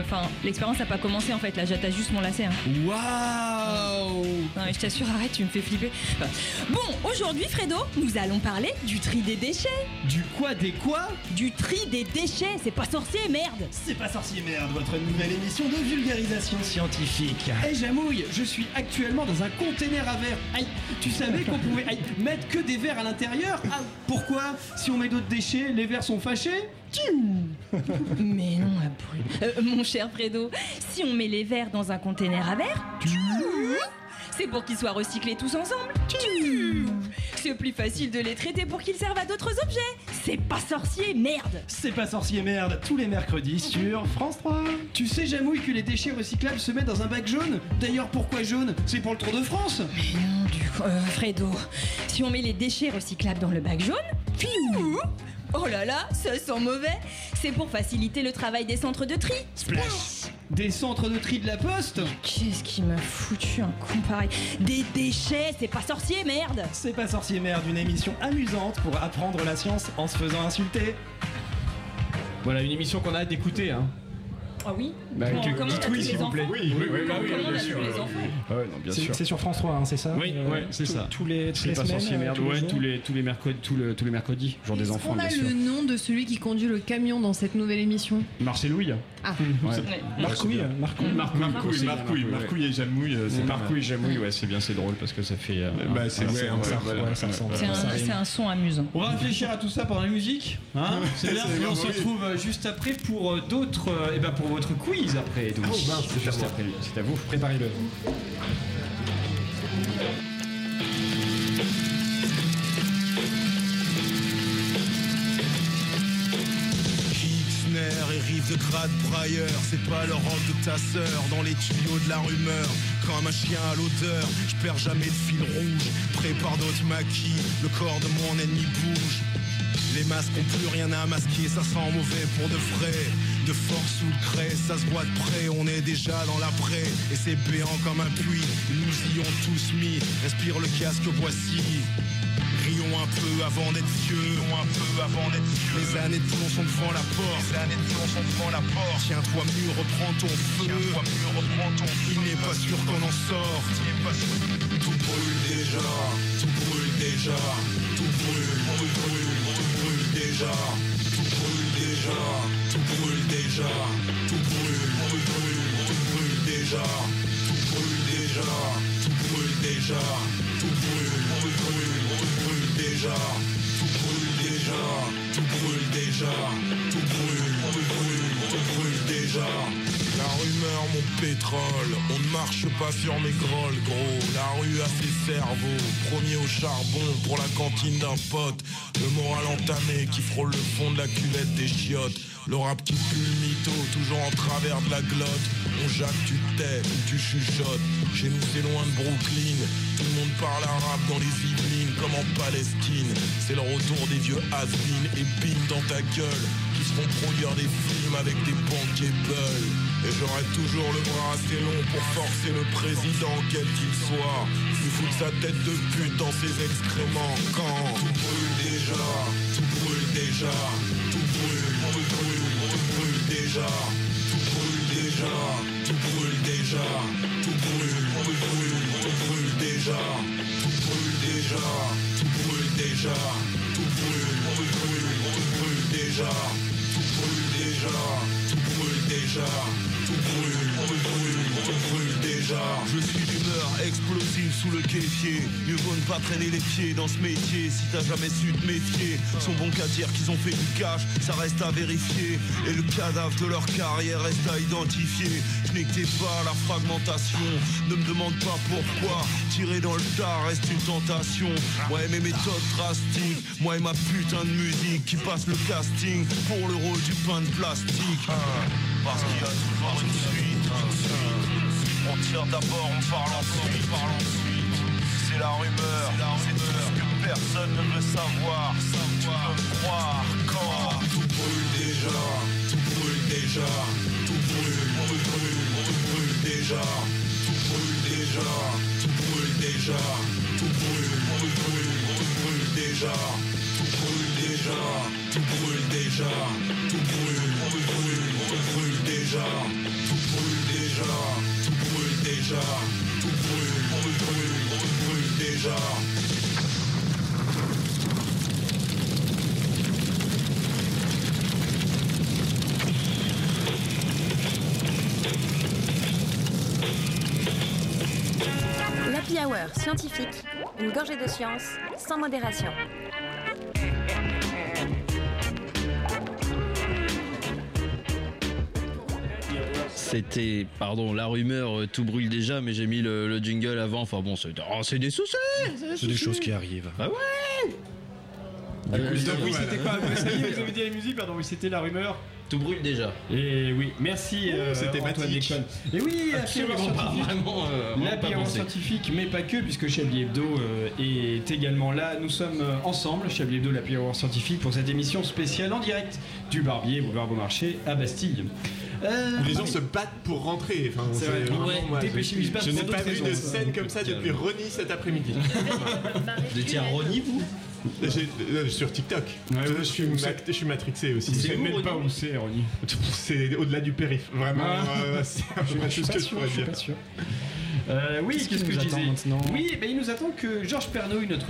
enfin, l'expérience n'a pas commencé en fait. Là, j'attache juste mon lacet. hein. Waouh Non, mais je t'assure, arrête, tu me fais flipper. Enfin, Bon, aujourd'hui, Fredo, nous allons parler du tri des déchets. Du quoi Des quoi Du tri des déchets, c'est pas sorcier, merde. C'est pas sorcier merde, votre nouvelle émission de vulgarisation scientifique. Eh Jamouille, je suis actuellement dans un container à verre. Aïe, tu savais qu'on pouvait aïe, mettre que des verres à l'intérieur? Ah, Pourquoi? Si on met d'autres déchets, les verres sont fâchés? *laughs* Mais non. Euh, mon cher Fredo, si on met les verres dans un container à verre, c'est pour qu'ils soient recyclés tous ensemble. C'est plus facile de les traiter pour qu'ils servent à d'autres objets. C'est pas sorcier, merde. C'est pas sorcier merde, tous les mercredis sur France 3. Tu sais Jamouille que les déchets recyclables se mettent dans un bac jaune D'ailleurs pourquoi jaune? C'est pour le Tour de France Mais non, du euh, Fredo, si on met les déchets recyclables dans le bac jaune, Oh là là, ça sent mauvais. C'est pour faciliter le travail des centres de tri. Splash Des centres de tri de la poste Qu'est-ce qui m'a foutu un con pareil Des déchets, c'est pas sorcier, merde C'est pas sorcier merde, une émission amusante pour apprendre la science en se faisant insulter. Voilà une émission qu'on a hâte d'écouter hein. Ah oui Bah, Bon, que- comment oui s'il vous plaît. Oui, oui, oui, oui, on bien sûr. bien C'est sûr. c'est sur France 3, hein, c'est ça Oui, Euh, ouais, c'est tous- ça. Tous les, toutes les pas semaines. sorcier euh, merde, tous les ouais, tous les, tous les mercredis, tous le- tous les mercredis, jour des enfants On bien a sûr. le nom de celui qui conduit le camion dans cette nouvelle émission. Marcelouille Ah, Ouais. Marcouille, Marcouille. Marcouille, Marcouille, et Jamouille, euh, c'est Marcouille, Jamouille, ouais, c'est bien, c'est drôle parce que ça fait. Bah, c'est c'est un, son amusant. On va réfléchir à tout ça pendant la musique, hein C'est bien. *laughs* On se oui. retrouve euh, juste après pour d'autres, et ben pour votre quiz après. Donc, Oh, mince, c'est juste à c'est à vous. Préparez-le. Kixner et rive de grade brailleur, c'est pas le rock de ta sœur dans les tuyaux de la rumeur. Comme un chien à l'odeur, je perds jamais le fil rouge. Prépare d'autres maquis, le corps de mon ennemi bouge. Les masques ont plus rien à masquer, ça sent mauvais pour de vrai. De force ou de craie, ça se voit de près, on est déjà dans l'après. Et c'est béant comme un puits, nous y ont tous mis. Respire le casque, voici. Rions un peu avant d'être vieux. Un peu avant d'être vieux. Les années de plomb sont devant la porte. Les années de la porte. Tiens-toi mieux, reprends ton feu. Tiens-toi mieux, reprends ton feu. Il n'est pas sûr qu'on en sorte. Pas sûr. Tout brûle déjà. Tout brûle déjà. Tout brûle. Tout brûle. Tout brûle déjà. Tout brûle déjà. Tout brûle déjà. Tout brûle. Tout brûle. Tout brûle déjà. Tout brûle déjà. Tout brûle déjà. Tout brûle. Tout brûle. Tout brûle déjà. Tout brûle déjà. Tout brûle déjà. Tout brûle. Tout brûle. Tout brûle déjà. La rumeur, mon pétrole. On ne marche pas sur mes grolles, gros. La rue a ses cerveaux. Premier au charbon pour la cantine d'un pote. Le moral entamé qui frôle le fond de la cuvette des chiottes. Le rap qui toujours en travers de la glotte. On jacque, tu tais ou tu chuchotes. Chez nous, c'est loin de Brooklyn. Tout le monde parle arabe dans les Yvelines, comme en Palestine. C'est le retour des vieux has et bim dans ta gueule. Qui se font produire des films avec des bulles. Et j'aurai toujours le bras assez long pour forcer le président, quel qu'il soit. Lui foutre sa tête de pute dans ses excréments. Quand tout brûle déjà, tout brûle déjà, brûle, tout brûle, tout brûle déjà, tout brûle déjà, tout brûle déjà, tout brûle, tout brûle, tout brûle déjà, tout brûle déjà, tout brûle déjà, tout brûle, tout brûle, tout brûle déjà, tout brûle déjà, tout brûle déjà, brûle, brûle, tout brûle déjà. Je suis d'humeur explosive sous le caissier. Mieux vaut ne pas traîner les pieds dans ce métier si t'as jamais su te méfier. Sont bons qu'à dire qu'ils ont fait du cash, ça reste à vérifier. Et le cadavre de leur carrière reste à identifier. Je que pas la fragmentation. Ne me demande pas pourquoi. Tirer dans le tas reste une tentation. Ouais, mes méthodes drastiques. Moi et ma putain de musique qui passe le casting pour le rôle du pain de plastique. Parce qu'il y a toujours une suite. On tire d'abord, on parle ensuite, on parle ensuite. C'est la rumeur, c'est tout ce que personne ne veut savoir. Tu peux me croire quand tout brûle déjà, tout brûle déjà, tout brûle, tout brûle, tout brûle déjà, tout brûle déjà, tout brûle déjà, tout brûle, brûle, tout brûle déjà, tout brûle déjà, tout brûle déjà, tout brûle, brûle, tout brûle tout brûle déjà, tout brûle déjà, tout brûle, tout brûle, tout brûle déjà. L'Happy Hour scientifique, une gorgée de science sans modération. C'était, pardon, la rumeur, euh, tout brûle déjà, mais j'ai mis le, le jingle avant. Enfin bon, c'est oh, c'est des soucis C'est des choses qui arrivent. Ah ouais Euh, donc oui, c'était quoi Ça y est, vous avez dit la musique, pardon, oui, c'était la rumeur. Tout brûle déjà. Et oui, merci euh, c'est Antoine thématique. Déconne. Et oui, Absolument absolument pas, scientifique. vraiment, euh, vraiment la pas Pierre pensé. scientifique, mais pas que, puisque Chablis Hebdo euh, est également là. Nous sommes euh, ensemble, Chablis Hebdo, la Pierre scientifique, pour cette émission spéciale en direct du Barbier, boulevard Beaumarchais, à Bastille. Euh, les gens se battent pour rentrer. Enfin, C'est vrai. vraiment, Ouais, moi, dépêchez-vous, je n'ai pas vu de scène comme ça depuis Ronnie cet après-midi. *laughs* Vous étiez à Ronny, vous J'ai- euh, Sur TikTok. je, suis ma- je suis matrixé aussi. Vous Je sais savez même pas où c'est, Ronnie. *laughs* C'est au-delà du périph. Vraiment, Ah. euh, c'est à peu près Je suis tout ce pas que je pourrais je suis dire. Euh, oui, Qu'est-ce que je disais maintenant? Oui, ben, il nous attend que Georges Pernouille, notre,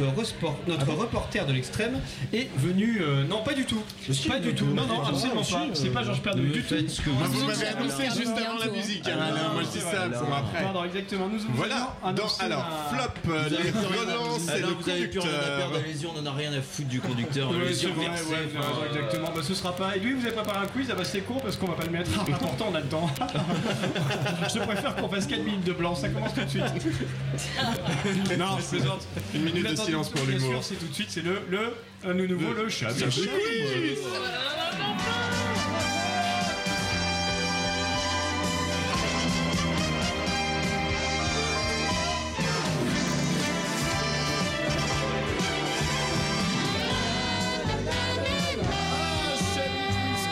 notre reporter de l'extrême, est venu. euh, non, pas du tout. Si, pas du tout. Non, non, Ah, absolument pas. C'est pas Georges Pernouille du tout. que Ah, vous vous voulez. m'avez annoncé juste avant la musique. hein, moi je dis ça pour après. Pardon, exactement. Nous vous Voilà. alors, un- flop, euh, Vous avez les relances et Alors, le vous avez plus rien à conducteur. allez-y, on en a rien à foutre du conducteur. Exactement. Bah, ce sera pas. Et lui, vous avez préparé un quiz, ah bah c'est con parce qu'on va pas le mettre. Ah, *laughs* pourtant, on a le temps. *laughs* Je préfère qu'on fasse 4 minutes de blanc, ça commence tout de suite. *laughs* *laughs* non, je plaisante. Une minute de silence pour bien l'humour. sûr, C'est tout de suite, c'est le, le, un nouveau, le chat.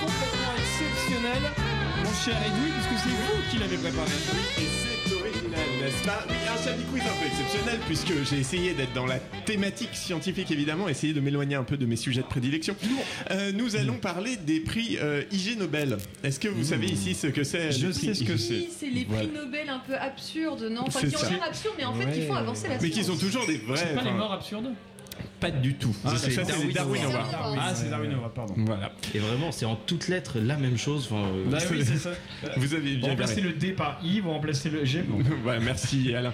Complètement exceptionnel, mon cher Edoui, puisque c'est vous qui l'avez préparé. N'est-ce pas Oui, un Chablis Quiz un peu exceptionnel puisque j'ai essayé d'être dans la thématique scientifique évidemment, essayer de m'éloigner un peu de mes sujets de prédilection. Euh, nous allons parler des prix euh, IG Nobel. Est-ce que vous savez ici ce que c'est Je sais ce que c'est. Oui, c'est les prix Voilà. Nobel un peu absurdes, non? Enfin, C'est qui ont l'air absurdes, mais en fait, qui font avancer la Mais qui science. sont toujours des vrais. C'est pas les morts absurdes? Pas du tout. Ah, ça, c'est Darwin Awards. Ah, c'est Darwin Award, pardon. Voilà. Et vraiment, c'est en toutes lettres la même chose. Enfin, euh, Bah oui, c'est ça. Vous avez bien remplacez garé. le D par I, vous remplacez le G. Bon. Ouais, *laughs* merci Alain.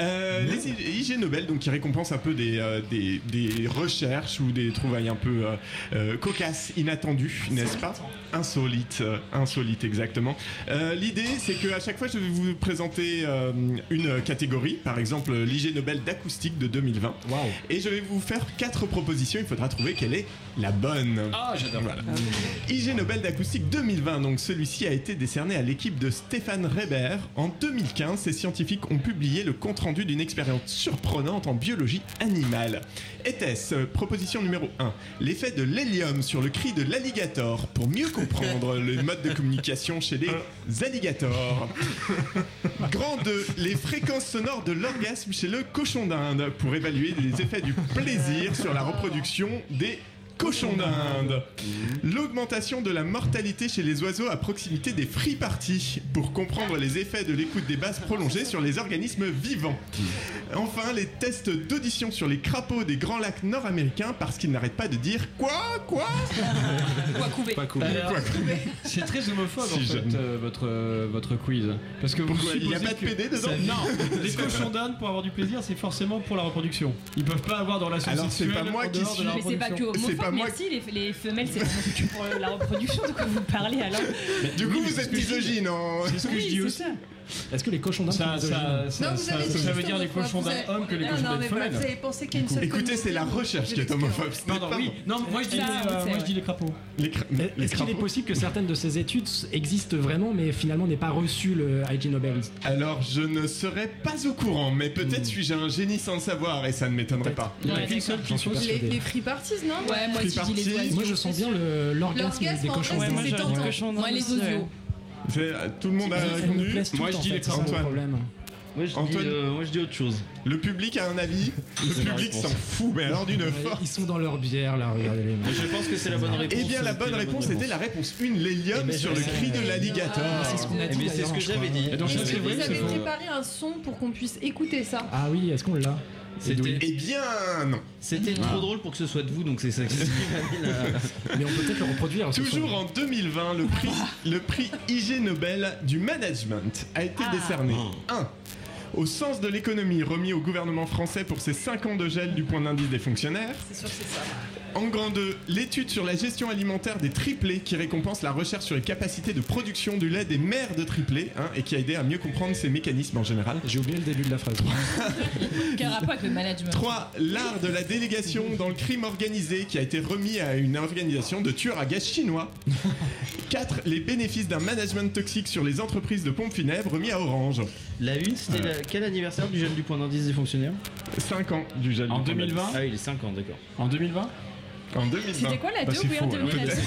Euh, les IG Nobel, donc qui récompensent un peu des, euh, des, des recherches ou des trouvailles un peu euh, euh, cocasses, inattendues, n'est-ce pas? Insolites, euh, insolites exactement. Euh, L'idée, c'est que à chaque fois, je vais vous présenter euh, une catégorie, par exemple l'IG Nobel d'acoustique de 2020, et je vais vous faire quatre propositions. Il faudra trouver quelle est la bonne. Ah, j'adore. Voilà. IG Nobel d'acoustique 2020, donc celui-ci a été décerné à l'équipe de Stéphane Reber. En 2015, ces scientifiques ont publié le compte-rendu d'une expérience surprenante en biologie animale. Était-ce euh, proposition numéro 1 L'effet de l'hélium sur le cri de l'alligator pour mieux comprendre le mode de communication chez les alligators? Grand 2, les fréquences sonores de l'orgasme chez le cochon d'Inde pour évaluer les effets du plaisir sur la reproduction des cochons d'Inde. L'augmentation de la mortalité chez les oiseaux à proximité des free parties pour comprendre les effets de l'écoute des basses prolongées sur les organismes vivants. Enfin, les tests d'audition sur les crapauds des grands lacs nord-américains parce qu'ils n'arrêtent pas de dire quoi quoi Quoi couver Pas cool. Alors, Quoi couver. C'est très homophobe Si en fait euh, votre euh, votre quiz parce que vous Pourquoi Il y a pas de PD dedans Non, *laughs* les cochons d'Inde pour avoir du plaisir, c'est forcément pour la reproduction. Ils peuvent pas avoir dans la Alors, c'est pas moi qui de suis- c'est pas que. Moi merci, les, les femelles c'est pour la reproduction, de quoi vous parlez alors Du Oui, coup, mais vous êtes misogyne en. C'est ce que Oui, je dis aussi. ça. Est-ce que les cochons d'Inde sont Ça, misogynes ça, ça, Non, vous ça- avez dit ça veut dire les cochons vous d'un avez- homme que les Non, cochons non, d'une mais voilà, femelle. Vous avez pensé qu'il y a une seule Écoutez, c'est la recherche qui est homophobe. Pardon, pas oui. moi. Non, moi je dis, les, euh, c'est moi je vrai. dis les crapauds. Les, Est-ce qu'il est possible que certaines de ces études existent vraiment, mais finalement n'aient pas reçu le IG Nobel Alors, je ne serais pas au courant, mais peut-être suis-je un génie sans le savoir et ça ne m'étonnerait pas. Il y en a Ouais, qu'une seule j'en qui suis fausse. persuadé. Les, free parties, non? Ouais, moi je dis les. Moi, je sens bien l'orgasme des cochons moi, les. C'est- Tout le monde a répondu. Moi, je dis les Antoine. problème. moi, je dis, euh, moi, je dis autre chose. Le public a un avis. Le public s'en fout, mais alors d'une force. Ils sont dans leur bière là, regardez-les. Mais je pense que c'est la bonne réponse. Eh bien, la C'était bonne réponse était la réponse 1, l'hélium Eh ben, sur le cri de l'alligator. C'est ce qu'on a Eh dit bien, c'est ce que j'avais dit. Est-ce que vous avez préparé un son pour qu'on puisse écouter ça Ah oui, est-ce qu'on l'a? C'était Eh bien, non. c'était trop drôle pour que ce soit de vous, donc c'est ça qui m'a mis la- Mais on peut peut-être le reproduire. ce Toujours en 2020, le prix, le prix IG Nobel du management a été Ah. décerné. 1. Au sens de l'économie remis au gouvernement français pour ses 5 ans de gel du point d'indice des fonctionnaires. C'est sûr que c'est ça. En grand 2, l'étude sur la gestion alimentaire des triplés qui récompense la recherche sur les capacités de production du lait des mères de triplés hein, et qui a aidé à mieux comprendre ces mécanismes en général. J'ai oublié le début de la phrase. Quel rapport avec le management 3. L'art de la délégation dans le crime organisé qui a été remis à une organisation de tueurs à gages chinois. 4. Les bénéfices d'un management toxique sur les entreprises de pompes funèbres remis à Orange. La une, c'était quel anniversaire du gel du point d'indice des fonctionnaires? 5 ans du gel. En du point 2020 Ah oui, il est 5 ans, d'accord. En 2020 En 2020. C'était quoi la Bah, 2 c'est Vous pouvez faux, redonner alors. la 2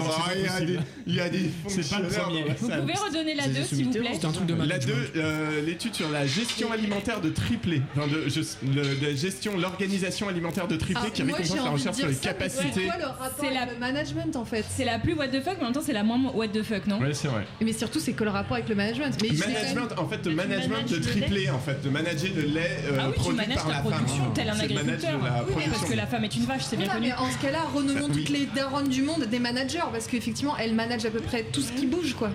Ah, il y a des, il y a des C'est pas le premier. la Vous pouvez redonner la C'est 2 des s'il vous plaît C'était un truc de La management. 2, euh, l'étude sur la gestion alimentaire de triplé, enfin de, je- le- de gestion, l'organisation alimentaire de triplé Ah, qui récompense j'ai la recherche sur les ça, capacités. C'est quoi le rapport C'est avec la- le management en fait? C'est la plus what the fuck, mais en même temps c'est la moins what the fuck, non? Ouais, c'est vrai. Mais surtout, c'est que le rapport avec le management? Mais Management, en fait, de management triplé, en fait, de manager le lait euh, Ah oui, tu produit manages par ta la production femme. tel un C'est le management agriculteur. la parce que la femme est une vache, c'est bien connu. Mais en ce cas-là, renommons toutes les daronnes du monde des managers, parce qu'effectivement, elles managent à peu près tout ce qui bouge, quoi.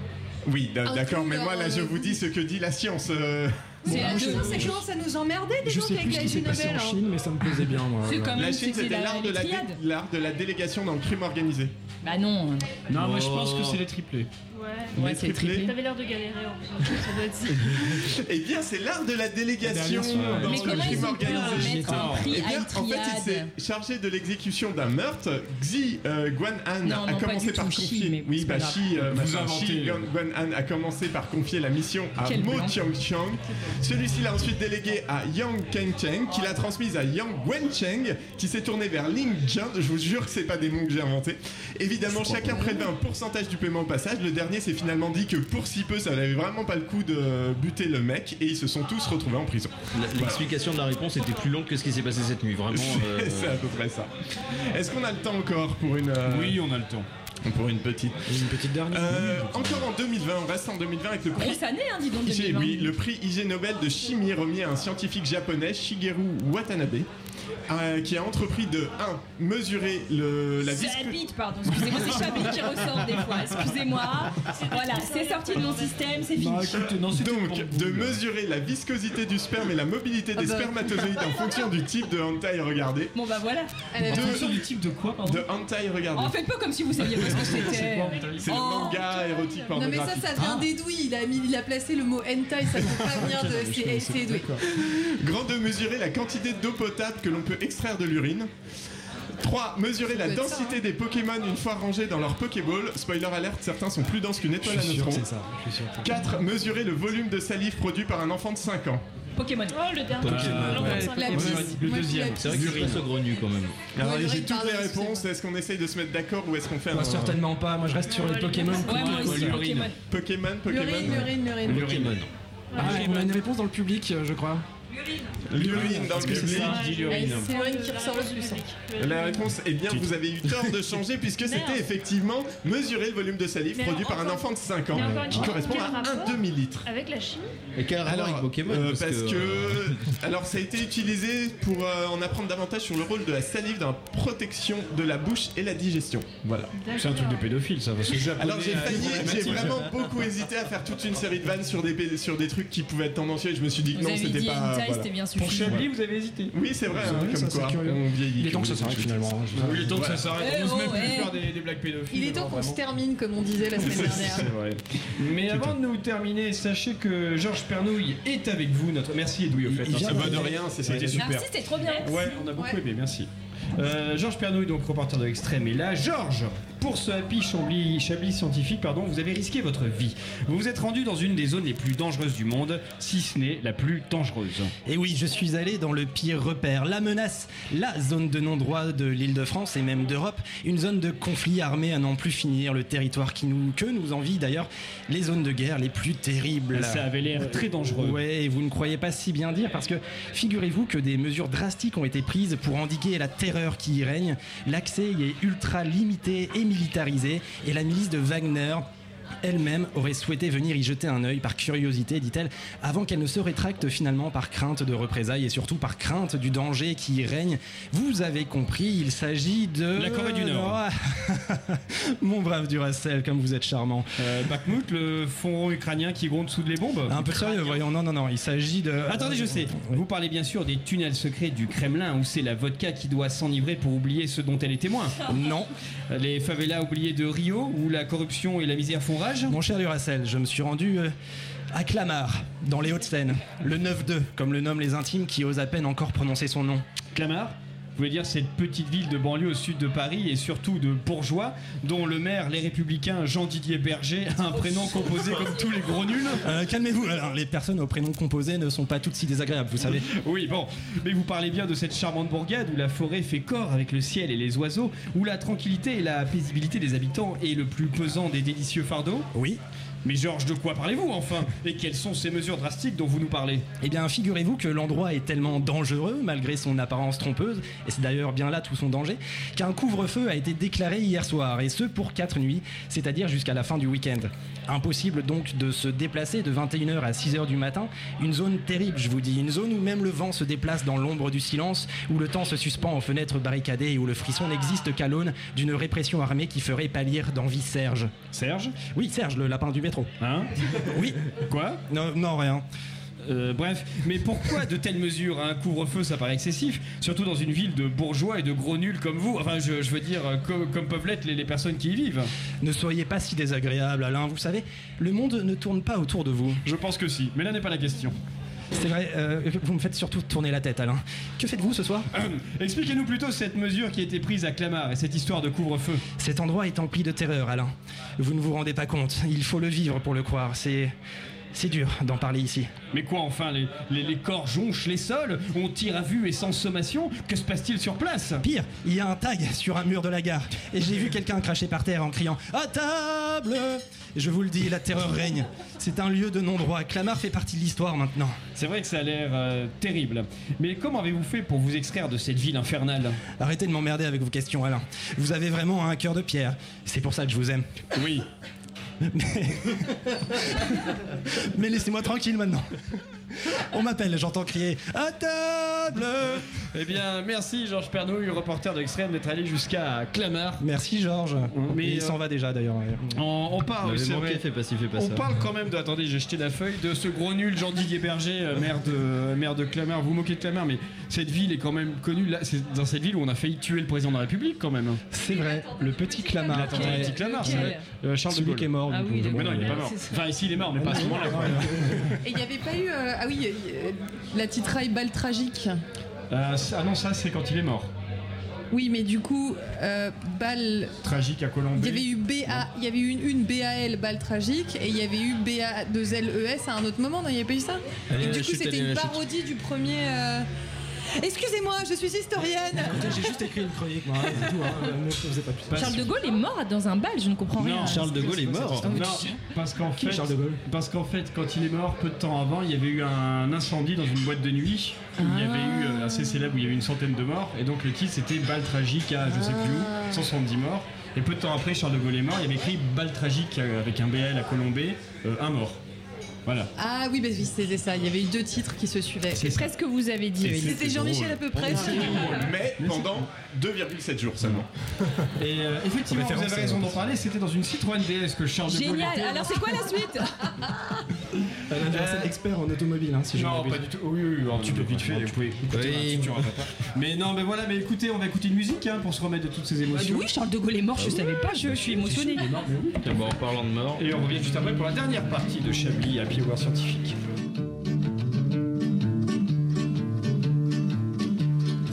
Oui, d'accord, mais moi là, je le- vous dis ce que dit la science. euh, C'est la je- deux. ça, commence à nous emmerder, des Je gens sais avec la Nobel. en. Chine, mais ça me plaisait bien, moi. La Chine, c'était de, la dé- l'art de la délégation dans le crime organisé. Bah non. Non, moi je pense que Oh. c'est les triplés. Ouais. Ouais, c'est triplé. T'avais l'air de galérer en plus. Ça doit être ça. *laughs* Eh bien, c'est l'art de la délégation dans Mais le comment crime organisé. Eh bien, en fait, il s'est chargé de l'exécution d'un meurtre. Xi euh, Guan'an Non, a non, commencé par confier. oui, bah. Xi, euh, Guan'an a commencé par confier la mission à Quel Mo. Tiangchang. Celui-ci l'a ensuite délégué à Yang Kengcheng, qui l'a transmise à Yang Wencheng, qui s'est tourné vers Ling Jian. Je vous jure que c'est pas des noms que j'ai inventés. Évidemment, chacun prélevait un pourcentage du paiement au passage. Le dernier s'est finalement dit que pour si peu, ça n'avait vraiment pas le coup de buter le mec, et ils se sont tous retrouvés en prison. L'explication de la réponse était plus longue que ce qui s'est passé cette nuit, vraiment. *laughs* euh, C'est à peu près ça. Est-ce qu'on a le temps encore pour une. euh, Oui, on a le temps. Pour une petite. Une petite dernière. Euh, encore en 2020, on reste en 2020 avec le prix. Grosse année, hein, dis donc, IG, 2020. oui, le prix IG Nobel de chimie remis à un scientifique japonais, Shigeru Watanabe, euh, qui a entrepris de 1. mesurer le, la C'est visco- la bite, pardon. Excusez-moi, c'est Chablis qui ressort des fois. Excusez-moi. Voilà, c'est sorti de mon système, c'est fini. Donc, de mesurer la viscosité du sperme et la mobilité des Ah bah. spermatozoïdes en fonction du type de hentai regardé. Bon bah voilà. En fonction du type de quoi, pardon De hentai regardé. En faites pas comme si vous saviez pas ce que c'était. C'est le Oh. manga érotique Non mais ça, ça vient des douilles. Il a, mis, il a placé le mot hentai, ça peut pas venir de c'est c'est douille. Grand de mesurer la quantité d'eau potable que l'on peut extraire de l'urine. 3. Mesurer la densité ça, des Pokémon une fois rangés dans leur Pokéball. Spoiler alerte, certains sont plus denses qu'une étoile à Je suis sûr neutrons. que c'est ça, je suis sûr que- 4. Mesurer le volume de salive produit par un enfant de 5 ans. Pokémon. Oh, le dernier. Pokémon, Non, ouais. Le Moi, deuxième. C'est vrai que très saugrenu quand même. Alors Ouais, j'ai toutes les réponses. Est-ce qu'on essaye de se mettre d'accord ou est-ce qu'on fait Moi, un. certainement pas. Moi, je reste sur les Pokémon. Ouais, moi aussi, L'urine. Pokémon. Pokémon, Pokémon. L'urine, l'urine, l'urine. Pokémon. Ah, on a une réponse dans le public, euh, je crois. L'urine dans le Parce que c'est public. l'urine. Ouais, C'est l'urine qui ressort le plus. hein. La réponse est bien, vous avez eu tort de changer puisque c'était effectivement mesurer le volume de salive Mais produit par un enfant de 5 ans qui correspond à un demi-litre. Avec la chimie Et quel rapport avec Pokémon euh, parce, que, alors ça a été utilisé pour euh, en apprendre davantage sur le rôle de la salive dans la protection de la bouche et la digestion. Voilà. C'est un truc de pédophile, ça. Parce que japonais, Alors j'ai euh, failli, j'ai vraiment beaucoup hésité à faire toute une série de vannes sur des sur des trucs qui pouvaient être tendancieux et je me suis dit que non c'était pas. Voilà. c'était bien Pour suffisant. Chablis, vous avez hésité. Oui c'est vrai, hein, comme ça, quoi curieux. on vieillit. Il est temps que ça s'arrête finalement. hein, Il est temps que ça s'arrête. Eh, On ose même oh, plus faire des, blagues pédophiles. Il est temps non, qu'on se termine, comme on disait la semaine dernière. C'est vrai. Mais avant de nous terminer, sachez que Georges Pernouille est avec vous. Notre merci Edoui au fait. Il hein, vient ça va de rien, c'était super. Merci, c'était trop bien. Ouais, on a beaucoup aimé, merci. Euh, Georges Pernouille, donc reporter de l'extrême, est là. Georges, pour ce Happy Chablis, Chablis scientifique, pardon, vous avez risqué votre vie. Vous vous êtes rendu dans une des zones les plus dangereuses du monde, si ce n'est la plus dangereuse. Et oui, je suis allé dans le pire repère, la menace, la zone de non-droit de l'île de France et même d'Europe, une zone de conflit armé à n'en plus finir, le territoire qui nous, que nous envie d'ailleurs, les zones de guerre les plus terribles. Ça avait l'air très dangereux. Ouais, et vous ne croyez pas si bien dire parce que figurez-vous que des mesures drastiques ont été prises pour endiguer la terreur qui y règne. L'accès y est ultra limité et militarisé et la milice de Wagner elle-même aurait souhaité venir y jeter un œil par curiosité, dit-elle, avant qu'elle ne se rétracte finalement par crainte de représailles et surtout par crainte du danger qui y règne. Vous avez compris, il s'agit de... La Corée du Nord. *laughs* Mon brave Duracell, comme vous êtes charmant. Euh, Bakhmut, le front ukrainien qui gronde sous les bombes Un peu sérieux, voyons. Non, non, non, il s'agit de... Attendez, je sais. Vous parlez bien sûr des tunnels secrets du Kremlin où c'est la vodka qui doit s'enivrer pour oublier ce dont elle est témoin. Non. Les favelas oubliées de Rio où la corruption et la misère font Mon cher Duracell, je me suis rendu euh, à Clamart, dans les Hauts-de-Seine. Le 9-2, comme le nomment les intimes qui osent à peine encore prononcer son nom. Clamart? Vous voulez dire cette petite ville de banlieue au sud de Paris et surtout de bourgeois dont le maire, les républicains Jean-Didier Berger, a un prénom composé comme tous les gros nuls Euh, Calmez-vous, alors les personnes au prénom composé ne sont pas toutes si désagréables, vous savez. *laughs* Oui, bon, mais vous parlez bien de cette charmante bourgade où la forêt fait corps avec le ciel et les oiseaux, où la tranquillité et la paisibilité des habitants est le plus pesant des délicieux fardeaux Oui. Mais Georges, de quoi parlez-vous enfin? Et quelles sont ces mesures drastiques dont vous nous parlez? Eh bien, figurez-vous que l'endroit est tellement dangereux, malgré son apparence trompeuse, et c'est d'ailleurs bien là tout son danger, qu'un couvre-feu a été déclaré hier soir, et ce pour 4 nuits, c'est-à-dire jusqu'à la fin du week-end. Impossible donc de se déplacer de 21h à 6h du matin, une zone terrible, je vous dis, une zone où même le vent se déplace dans l'ombre du silence, où le temps se suspend aux fenêtres barricadées et où le frisson n'existe qu'à l'aune d'une répression armée qui ferait pâlir d'envie Serge. Serge? Oui, Serge, le lapin du Hein *laughs* Oui. Quoi Non, non, rien. Euh, bref, mais pourquoi de telles mesures Un couvre-feu, ça paraît excessif, surtout dans une ville de bourgeois et de gros nuls comme vous. Enfin, je, je veux dire, euh, co- comme peuvent l'être les, les personnes qui y vivent. Ne soyez pas si désagréable, Alain. Vous savez, le monde ne tourne pas autour de vous. Je pense que si, mais là n'est pas la question. C'est vrai, euh, vous me faites surtout tourner la tête, Alain. Que faites-vous ce soir Expliquez-nous plutôt cette mesure qui a été prise à Clamart et cette histoire de couvre-feu. Cet endroit est empli de terreur, Alain. Vous ne vous rendez pas compte. Il faut le vivre pour le croire. C'est. C'est dur d'en parler ici. Mais quoi enfin, les, les- les corps jonchent les sols On tire à vue et sans sommation Que se passe-t-il sur place? Pire, il y a un tag sur un mur de la gare. Et j'ai vu quelqu'un cracher par terre en criant À table Et je vous le dis, la terreur règne. C'est un lieu de non-droit. Clamart fait partie de l'histoire maintenant. C'est vrai que ça a l'air euh, terrible. Mais comment avez-vous fait pour vous extraire de cette ville infernale? Arrêtez de m'emmerder avec vos questions, Alain. Vous avez vraiment un cœur de pierre. C'est pour ça que je vous aime. Oui. *laughs* Mais, laissez-moi tranquille maintenant. On m'appelle, j'entends crier À table Eh bien, merci Georges Pernouille, reporter de l'Extrême, d'être allé jusqu'à Clamart. Merci Georges. Mais, il euh, s'en va déjà d'ailleurs. On, on parle, c'est vrai. pas pas on ça. parle quand même de. Attendez, j'ai jeté la feuille de ce gros nul Jean-Didier Berger, euh, maire de maire de Clamart. Vous vous moquez de Clamart, mais cette ville est quand même connue. Là, c'est dans cette ville où on a failli tuer le président de la République, quand même. C'est vrai, le petit Clamart. L'attentat Ouais. petit Clamart, c'est vrai. Euh, Charles de Gaulle. est mort, Ah oui, Bon, mais non, il est pas mort. Enfin, ici, il est mort, mais pas à ce moment-là. Et il n'y avait pas eu. Ah oui, euh, la titraille balle tragique. Euh, ah non, ça, c'est quand il est mort. Oui, mais du coup, euh, balle. Tragique à Colombie. Il y avait eu BA, il y avait eu une, une BAL balle tragique et il y avait eu BA2LES à un autre moment, non Il n'y avait pas eu ça? Et du coup, c'était une parodie du premier. euh, Excusez-moi, je suis historienne. J'ai juste écrit une chronique, moi, c'est tout. Hein. Ne faisait pas plus. Charles de Gaulle est mort dans un bal, je ne comprends rien. Non, Charles de Gaulle est mort. Non, parce qu'en fait, Charles de Gaulle parce qu'en fait, quand il est mort, peu de temps avant, il y avait eu un incendie dans une boîte de nuit. Où Il y avait eu euh, assez célèbre où il y avait une centaine de morts, et donc le titre c'était Balle tragique à je sais plus où, 170 morts. Et peu de temps après, Charles de Gaulle est mort. Il y avait écrit Balle tragique avec un BL à Colombey, euh, un mort. Voilà. Ah oui, bah oui, c'était ça. Il y avait eu deux titres qui se suivaient. C'est presque ce que vous avez dit. C'était Jean-Michel à peu près. Mais pendant 2,7 jours seulement. Et euh, effectivement, vous avez raison d'en parler. C'était dans une Citroën DS que Charles de Gaulle Génial. Alors c'est quoi la suite? Alain Duracell, expert en automobile, hein, si je Non, pas du tout. Oui, oui, oui, tu peux vite fait. Vous pouvez écouter Oui. Mais non, mais voilà, mais écoutez, on va écouter une musique hein, pour se remettre de toutes ces Bah, émotions. Oui, Charles de Gaulle est mort, je savais pas, je, je suis émotionnée. Tiens, bon, en parlant de mort. Et on revient juste après pour la dernière partie de Chablis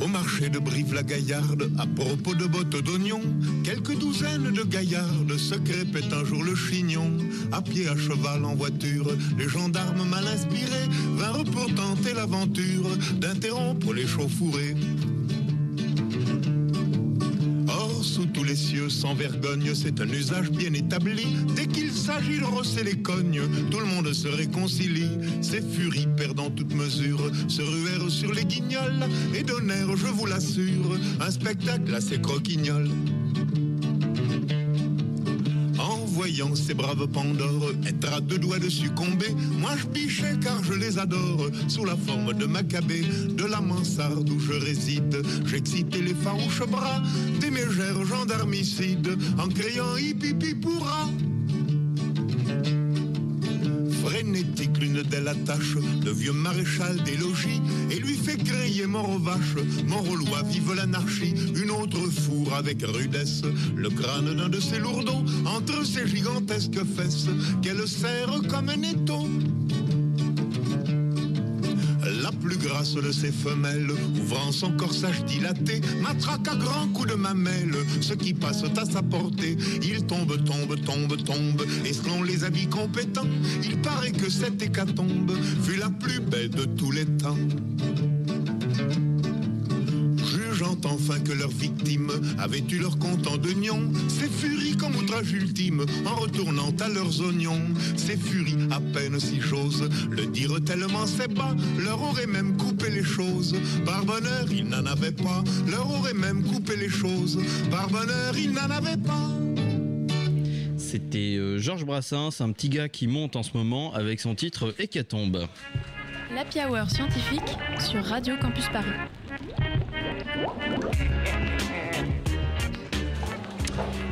Au marché de Brive-la-Gaillarde, à propos de bottes d'oignons, quelques douzaines de gaillardes se crêpaient un jour le chignon. À pied, à cheval, en voiture, les gendarmes mal inspirés vinrent pour tenter l'aventure d'interrompre les chauffourées. Les cieux, sans vergogne, c'est un usage bien établi. Dès qu'il s'agit de rosser les cognes, tout le monde se réconcilie. Ces furies, perdant toute mesure, se ruèrent sur les guignols et donnèrent, je vous l'assure, un spectacle assez croquignol. Ces braves Pandores être à deux doigts de succomber, moi je bichais car je les adore, sous la forme de Maccabée, de la mansarde où je réside. J'excitais les farouches bras des mégères gendarmicides, en criant hip hip hip Frénétique, l'une d'elles attache le vieux maréchal des logis et lui fait crier mort aux vaches, mort aux lois, vive l'anarchie. Une autre fourre avec rudesse le crâne d'un de ses lourdeaux entre ses gigantesques fesses qu'elle serre comme un étau. Grasse de ses femelles, ouvrant son corsage dilaté, matraque à grands coups de mamelle ce qui passe à sa portée. Il tombe, tombe, tombe, tombe, et selon les habits compétents, il paraît que cette hécatombe fut la plus belle de tous les temps. Enfin que leurs victimes avaient eu leur compte en d'oignons, ces furies comme outrage ultime, en retournant à leurs oignons, ces furies à peine si j'ose le dire tellement c'est bas, leur aurait même coupé les choses. Par bonheur, ils n'en avaient pas, leur aurait même coupé les choses. Par bonheur, ils n'en avaient pas. C'était euh, Georges Brassens, un petit gars qui monte en ce moment avec son titre Hécatombe. L'Happy Hour scientifique sur Radio Campus Paris.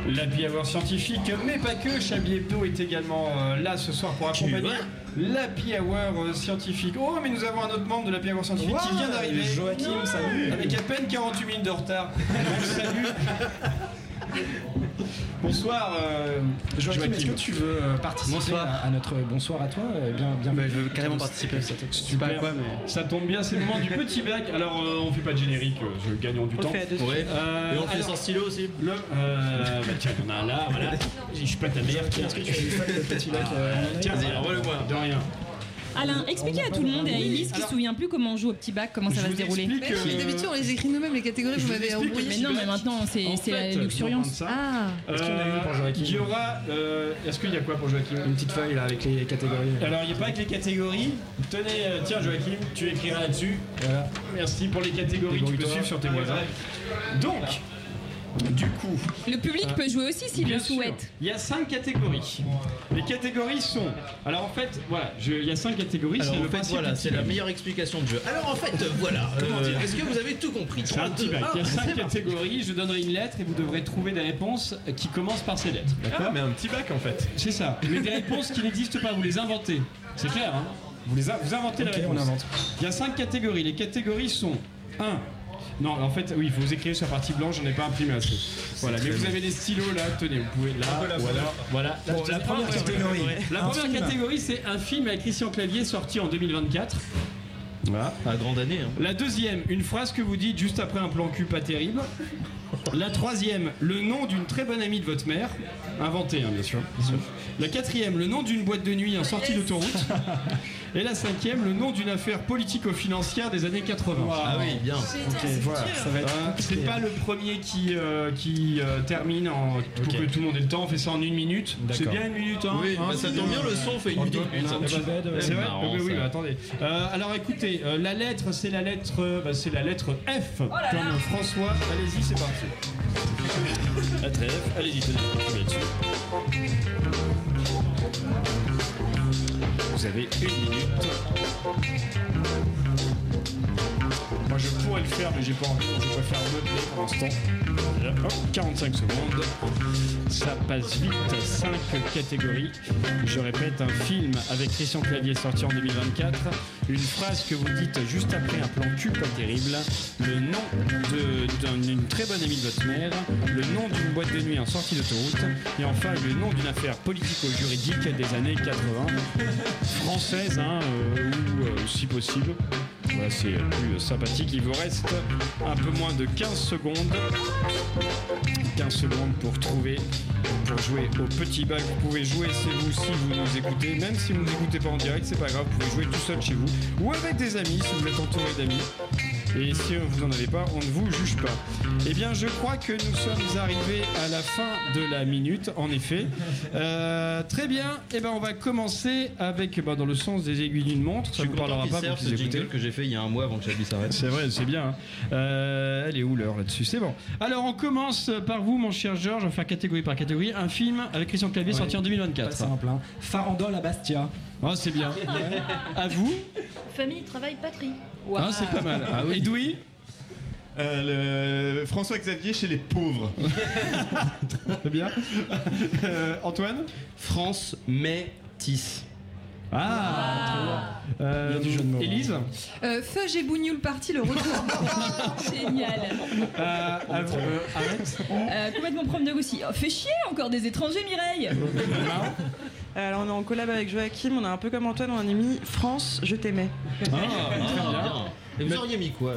L'Happy Hour scientifique, mais pas que. Chablis Hebdo est également euh, là ce soir pour accompagner l'Happy Hour euh, scientifique. Oh, mais nous avons un autre membre de l'Happy Hour scientifique qui vient d'arriver. Joachim, salut. Avec à peine 48 minutes de retard. *laughs* Salue. *laughs* *laughs* Bonsoir, euh, Joachim, Joachim. est-ce que tu veux euh, participer Bonsoir. À, à notre bonsoir à toi euh, Bien, bien. Bah, je veux carrément participer. *laughs* Super. Ça tombe bien, c'est le moment du petit bac. Alors, euh, on fait pas de générique, euh, je gagnons du On temps. fait Ouais. Euh, Et on fait alors, sans stylo aussi le, euh, bah tiens, il y en a un là, voilà. *laughs* Je suis pas ta mère. Est-ce que tu veux faire le petit bac euh, Tiens, moi. De rien. Alain, expliquez à tout le monde et à Elise qui se souvient plus comment on joue au petit bac, comment ça va se dérouler. Mais d'habitude, on les écrit nous-mêmes, les catégories, vous m'avez embrouillé. Mais non, mais maintenant c'est la fait, luxuriance. Ah Est-ce qu'il y en a une pour Joachim Il y aura. euh, Est-ce qu'il y a quoi pour Joachim? Une petite feuille là avec les catégories. Alors, il n'y a pas que les catégories. Tenez, euh, tiens, Joachim, tu écriras là-dessus. Voilà. Merci pour les catégories. Tu peux suivre sur tes voisins. Donc, du coup. Le public Euh, peut jouer aussi s'il le sûr. souhaite. Il y a cinq catégories. Les catégories sont. Alors en fait, voilà, je- il y a cinq catégories. Alors c'est en fait, voilà, c'est la meilleure explication de jeu. Alors en fait, voilà. *laughs* Comment euh, dire Est-ce que vous avez tout compris? C'est un Trois, petit deux, bac. un, Il y a cinq catégories. Je donnerai une lettre et vous devrez trouver des réponses qui commencent par ces lettres. Ah, mais un petit bac en fait. C'est ça. Mais des *laughs* réponses qui n'existent pas. Vous les inventez. C'est clair, hein vous, les a- vous inventez Ok, la réponse. on invente. Il y a cinq catégories. Les catégories sont 1. Non, en fait, oui, il faut vous écrire sur la partie blanche, j'en ai pas imprimé assez. Voilà, mais vous avez des stylos là, tenez, vous pouvez là, voilà, voilà. La- Bon, la la première catégorie. La première catégorie, c'est un film avec Christian Clavier sorti en 2024. Voilà. À grande année. hein. La deuxième, une phrase que vous dites juste après un plan cul pas terrible. La troisième, le nom d'une très bonne amie de votre mère. Inventé, hein, bien sûr. La quatrième, le nom d'une boîte de nuit en sortie d'autoroute. *laughs* Et la cinquième, le nom d'une affaire politico-financière des années 80. Ah oui, bien. Ok, voilà, ça va être. Compliqué. c'est pas le premier qui, euh, qui euh, termine en, pour que tout le monde ait le temps. On fait ça en une minute. C'est bien une minute, hein, Oui, hein, bah, ça tombe bien. le son fait une minute. C'est vrai marrant, Oui, bah, attendez. Euh, alors écoutez, euh, la lettre, c'est la lettre, bah, c'est la lettre F, comme François. Allez-y, c'est parti. Lettre F, allez-y, tenez. Vous avez une minute. Moi je pourrais le faire mais j'ai pas envie, je préfère meubler pour l'instant. Voilà, hop, 45 secondes. Ça passe vite, 5 catégories. Je répète, un film avec Christian Clavier sorti en 2024. Une phrase que vous dites juste après un plan cul pas terrible. Le nom d'une très bonne amie de votre mère. Le nom d'une boîte de nuit en sortie d'autoroute. Et enfin le nom d'une affaire politico-juridique des années 80. Française, hein, euh, ou euh, si possible. C'est plus sympathique. Il vous reste un peu moins de 15 secondes. 15 secondes pour trouver, pour jouer au petit bac. Vous pouvez jouer, c'est vous si vous nous écoutez. Même si vous ne nous écoutez pas en direct, c'est pas grave. Vous pouvez jouer tout seul chez vous ou avec des amis si vous êtes entouré d'amis. Et si vous n'en avez pas, on ne vous juge pas. Eh bien, je crois que nous sommes arrivés à la fin de la minute, en effet. Euh, très bien. Eh ben, on va commencer avec, bah, dans le sens des aiguilles d'une montre. Ça content parlera pas, serve vous ce jingle que j'ai fait il y a un mois avant que Chablis s'arrête. C'est vrai, c'est bien. hein. Euh, elle est où l'heure là-dessus? C'est bon. Alors on commence par vous, mon cher Georges. On va faire catégorie par catégorie. Un film avec Christian Clavier Ouais. sorti en 2024. Pas simple, hein. Farandole à Bastia. Oh, c'est bien. *laughs* à vous Famille, travail, patrie. Ah, C'est pas mal. Edoui Euh, le François Xavier chez les pauvres. *laughs* Très bien. Euh, Antoine France Métis. Ah, Euh, Il y a du jeu de mots. Élise Euh, Fudge et Bougnoul parti, le retour. *laughs* Génial. Euh, euh, Euh, complètement promeneuse aussi. Oh, fais chier encore des étrangers, Mireille. Alors on est en collab avec Joachim, on a un peu comme Antoine, on a mis France, je t'aimais. Ah, très bien. Et vous auriez mis quoi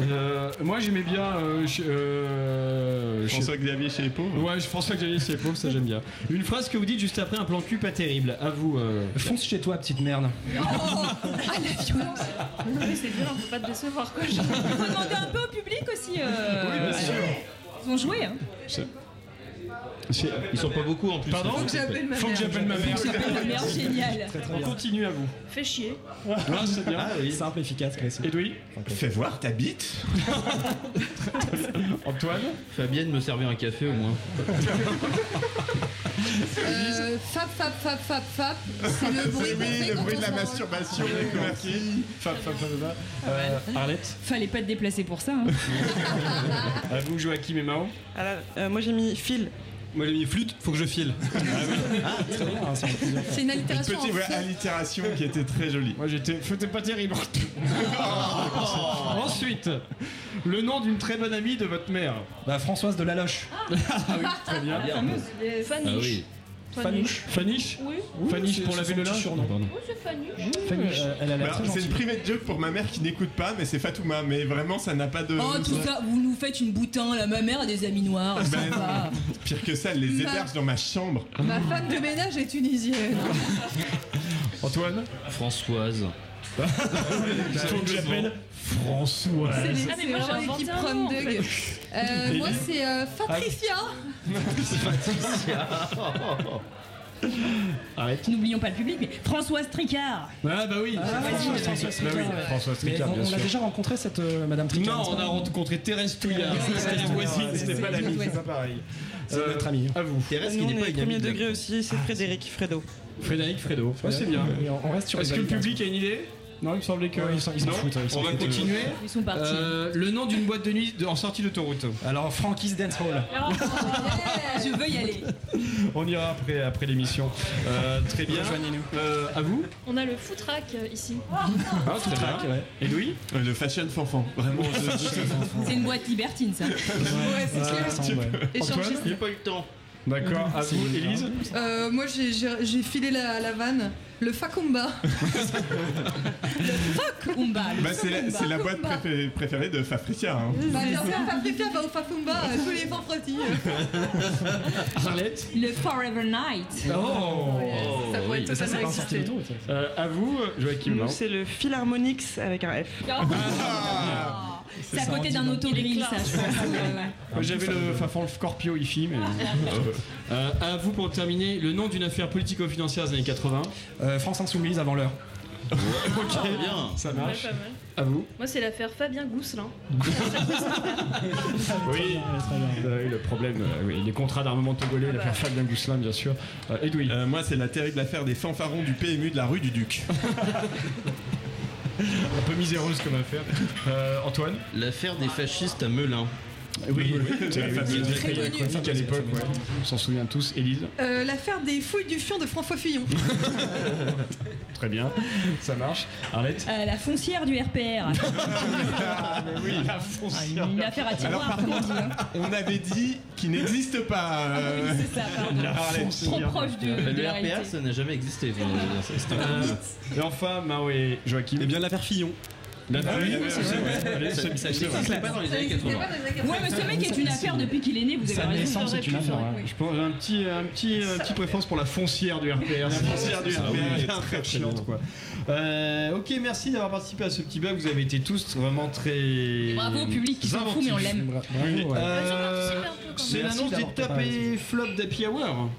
Euh, moi j'aimais bien euh, euh, François Xavier chez les pauvres. Ouais, François Xavier c'est pauvre, ça j'aime bien. Une phrase que vous dites juste après un plan cul pas terrible. À vous. euh, Fonce chez toi, petite merde. Oh, ah, la violence. Oui, c'est dur, faut pas te décevoir quoi. Faut demander un peu au public aussi. euh, Oui, bien sûr. Ils ont joué, hein. Ils sont pas beaucoup en plus. Pardon Faut que j'appelle ma Faut que mère. j'appelle ma mère. Génial. On continue à vous. Fais chier. Ah, c'est bien. Ah oui, simple, efficace, classique. Edoui Fais voir ta bite. *laughs* Antoine Fabienne me servait un café au moins. Euh, fap, fap, fap, fap, fap. C'est le bruit Oui, le bruit de la masturbation. Merci. Fab, fab, fab, fab. Euh, Arlette Fallait pas te déplacer pour ça. Hein. *laughs* À vous Joachim et Mao Alors, euh, moi j'ai mis fil. Moi j'ai mis flûte, faut que je file. Ah, très bien, c'est une Une allitération petite en ouais, fait. allitération qui était très jolie. Moi j'étais. C'était pas terrible. *laughs* Ensuite, le nom d'une très bonne amie de votre mère. Bah, Françoise de Laloche. Ah oui, très bien. La fameuse les. Ah oui. Faniche. Faniche Oui. Faniche pour c'est laver le petit linge surnom. Pardon. Oui, c'est Fanny. Faniche. Elle a l'air Bah, très c'est private joke pour ma mère qui n'écoute pas, mais c'est Fatouma. Mais vraiment, ça n'a pas de. Oh, tout ça, vous nous faites une boutin, là, ma mère a des amis noirs, Ben, sympa. Pire que ça, elle les héberge dans ma chambre. Ma femme de ménage est tunisienne. *laughs* Antoine? Françoise. *laughs* Faut que j'appelle François. C'est les- Ah, mais c'est moi, j'ai vraiment inventé l'équipe un prom en. Euh, moi, c'est euh, Patricia. *laughs* Arrête. N'oublions pas le public, mais Françoise Tricard. Ah bah oui. Ah, François Tricard. Bah oui, ouais. François Mais Tricard, on, bien on a déjà rencontré cette euh, Madame Tricard. Non, n'est-ce on pas a rencontré Thérèse Touillard. C'était la voisine, c'était pas l'amie, c'est pas pareil. C'est notre ami. À vous. Thérèse qui Nous, n'est on pas est une premier amie de la degré aussi, c'est Frédéric Fredo. Frédéric Fredo. Ouais, c'est bien. On on reste sur Est-ce les que le public a une idée? Non, il me semblait que. Ouais, ils s'en- ils s'en Non foutent, ils s'en On va foutent. continuer. Ils sont partis. Euh, le nom d'une boîte de nuit de- en sortie d'autoroute. Alors, Frankie's Dance Hall. Je veux y aller. *laughs* On ira après, après l'émission. Euh, très bien. Rejoignez-nous. Euh, à vous On a le foot rack euh, ici. Ah, très Track, bien. ouais. Et Louis Euh, Le fashion fanfan. Vraiment. je- C'est une boîte libertine, ça. Ouais, c'est Ça clair. ressemble, ouais. Antoine J'ai pas eu le temps. D'accord. À vous, Élise Euh, moi, j'ai- j'ai j'ai filé la, la vanne. Le Facomba. Fuck, Umba. le Bah, c'est la, la boîte préférée, préférée de Fabricia. Hein. Bah, bien sûr, Patricia va au Facomba euh, tous les vendredis. *laughs* Arlette Le Forever Night. Oh Ça pourrait Ça, totalement pas sorti exister. d'autoroute. ça. Euh, À vous, Joachim. Nous, non c'est le Philharmonix avec un F. Ah. C'est à côté d'un autogrill, ça, je pense. *laughs* J'avais le Fafan Scorpio ici, mais. *laughs* Euh, à vous pour terminer, le nom d'une affaire politico-financière des années 80. Euh, France Insoumise avant l'heure. *laughs* ok, bien. ça Ouais, marche. pas mal. À vous. Moi, c'est l'affaire Fabien Gousselin. *laughs* Oui. Très bien. Euh, oui, le problème, euh, oui, les contrats d'armement togolais, l'affaire Fabien Gousselin, bien sûr. Euh, Edoui. Euh, moi, c'est la terrible affaire des fanfarons du PMU de la rue du Duc. *laughs* Un peu miséreuse comme affaire. Euh, Antoine L'affaire des fascistes à Melun. Oui, c'est la oui, fameuse connu. à l'époque, ouais. on s'en souvient tous. Élise Euh, L'affaire des fouilles du fion de François Fillon. *laughs* Très bien, ça marche. Arlette Euh, la foncière du RPR. *laughs* Ah, mais oui, la Ah, foncière. Une affaire à Alors, tiroir, par comme on contre, dit. hein. on avait dit qu'il n'existe pas. euh, Oui, c'est ça, pardon. Arlette. Trop proche de, de le la RPR, réalité. ça n'a jamais existé. Euh, et enfin, Mao et Joachim. Eh bien l'affaire Fillon. La Ah oui, oui, oui, c'est pas dans les années Ça existait 80. pas dans les années 80. Ouais, mais ce mec est une affaire depuis qu'il est né, vous Sa avez raison. naissance est une affaire. ouais. Je pense un petit, un petit, un petit préférence pour la foncière du RPR. La foncière du RPR est très chiante quoi. Euh, ok, merci d'avoir participé à ce petit bug. Vous avez été tous vraiment très. Bravo au public qui s'en fout, mais on l'aime. Bravo, ouais. Euh, c'est l'annonce des et flop d'Happy Hour.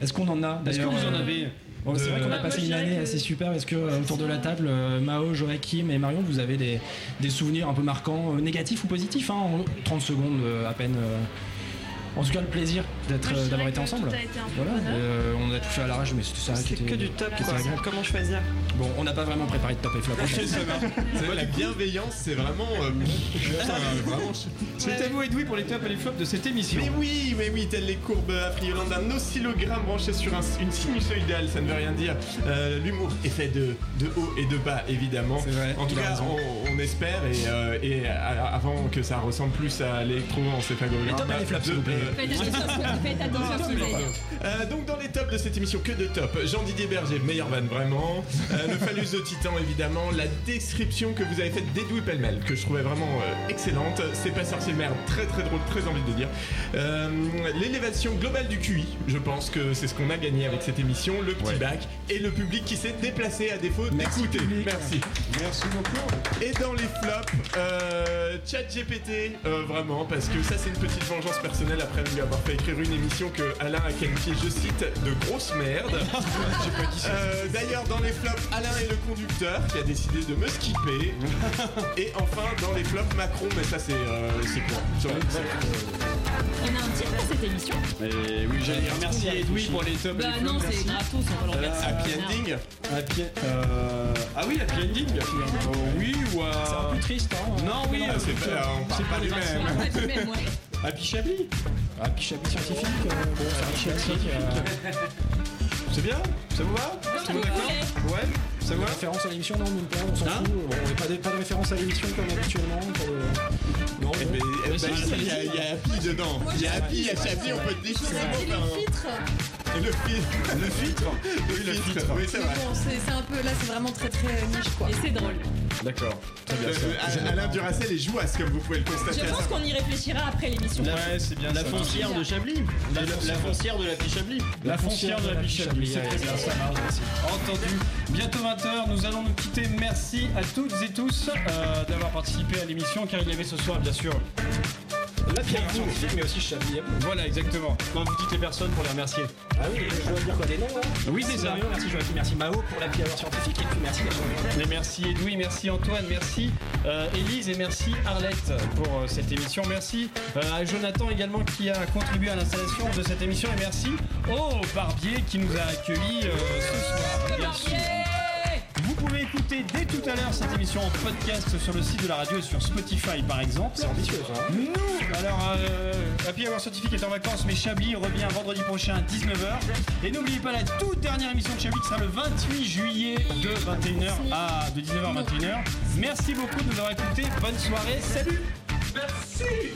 Est-ce qu'on en a Est-ce que vous en euh, avez Bon, c'est vrai qu'on a passé une année assez que- super. Est-ce que euh, autour de la table, euh, Mao, Joachim et Marion, vous avez des, des souvenirs un peu marquants, euh, négatifs ou positifs hein, En 30 secondes euh, à peine. Euh, En tout cas, le plaisir d'être, euh, d'avoir été ensemble. a été Voilà, euh, on a tout fait à l'arrache, mais c'était ça qui C'est était, que du top, qui quoi. Comment choisir Bon, on n'a pas vraiment préparé de top et flop. Va. C'est vrai, la bienveillance, c'est vraiment. euh. *laughs* C'est à vous, Edoui, pour les top et les flops de cette émission. Mais oui, mais oui, telles les courbes affriolantes d'un oscillogramme branché sur un- une sinusoïdale, ça ne veut rien dire. Euh, L'humour est fait de, de haut et de bas, évidemment. C'est vrai, En tout cas, on, on espère, et, euh, et à- avant que ça ressemble plus à l'électroencéphalogramme. Les tops et les flops, s'il vous plaît. Euh, Faites attention à ce que- faites attention à ce que vous allez dire. euh, donc dans les tops de cette émission, que de top. Jean-Didier Berger, meilleur van vraiment. Euh, le phallus de Titan évidemment. La description que vous avez faite d'Edoui Pellemel, que je trouvais vraiment euh, excellente. C'est pas sorcier de merde, très très drôle, très envie de dire. Euh, L'élévation globale du QI, je pense que c'est ce qu'on a gagné avec cette émission. Le petit bac et le public qui s'est déplacé à défaut d'écouter. Merci. Merci beaucoup. Et dans les flops, euh, ChatGPT, euh, vraiment, parce que ça c'est une petite vengeance personnelle après lui avoir fait écrire une émission que Alain a qualifiée, je cite, de grosse merde. *laughs* Euh, D'ailleurs, dans les flops, Alain est le conducteur qui a décidé de me skipper. *laughs* Et enfin, dans les flops, Macron, mais ça c'est euh, c'est quoi? Sur- On a un titre pour cette émission. Et oui, j'allais remercier Edoui pour les top et Bah les flops. non, c'est gratos, on va le remercier. Happy ending. Happy, euh, Ah oui, Happy Ending Oh, Oui, ou à... C'est un peu triste, hein. Non, oui, c'est pas, on parle pas du même. Happy Chablis Ah, Chablis scientifique, euh, bon, c'est un euh, bien Ça vous va? Tout le monde d'accord Ouais Ça vous va Référence à l'émission, non, même pas, on s'en Hein fout. Bon, on n'a pas, de- pas de référence à l'émission comme habituellement. Non, bon. si, si, si, il y a- Happy dedans. Il y a Happy, il y a Chablis, on peut te un- Le filtre. Le filtre Oui, le filtre. Oui, c'est Mais vrai. bon, c'est c'est un peu là, c'est vraiment très très niche quoi. Et c'est drôle. D'accord. Très bien. Euh, Alain Duracel est jouasse, comme vous pouvez le constater. Je pense qu'on y réfléchira après l'émission. Ouais, c'est bien. La foncière de Chablis. La, la foncière de la Pichablis. La foncière de la Pichablis, c'est très bien, ça marche. Entendu. Bientôt 20h, nous allons nous quitter. Merci à toutes et tous euh, d'avoir participé à l'émission, car il y avait ce soir, bien sûr. La pierre scientifique, mais aussi Chablis Hebdo. Voilà, exactement. Quand vous dites les personnes pour les remercier. Ah oui, je dois dire quoi des noms là Oui, c'est ça. Mario, merci Joachim, merci Mao pour la pierre scientifique et puis merci les merci Edoui, merci Antoine, merci euh, Élise et merci Arlette pour euh, cette émission. Merci euh, à Jonathan également qui a contribué à l'installation de cette émission et merci au Barbier qui nous a accueillis ce soir. bien sûr. Vous pouvez écouter dès tout à l'heure cette émission en podcast sur le site de la radio et sur Spotify par exemple. C'est ambitieux ça. hein. Nous, alors, euh, Happy Hour Scientifique est en vacances, mais Chablis revient vendredi prochain à 19h. Et n'oubliez pas la toute dernière émission de Chablis qui sera le 28 juillet de 21h à de 19h à 21h. Merci beaucoup de nous avoir écoutés. Bonne soirée. Salut. Merci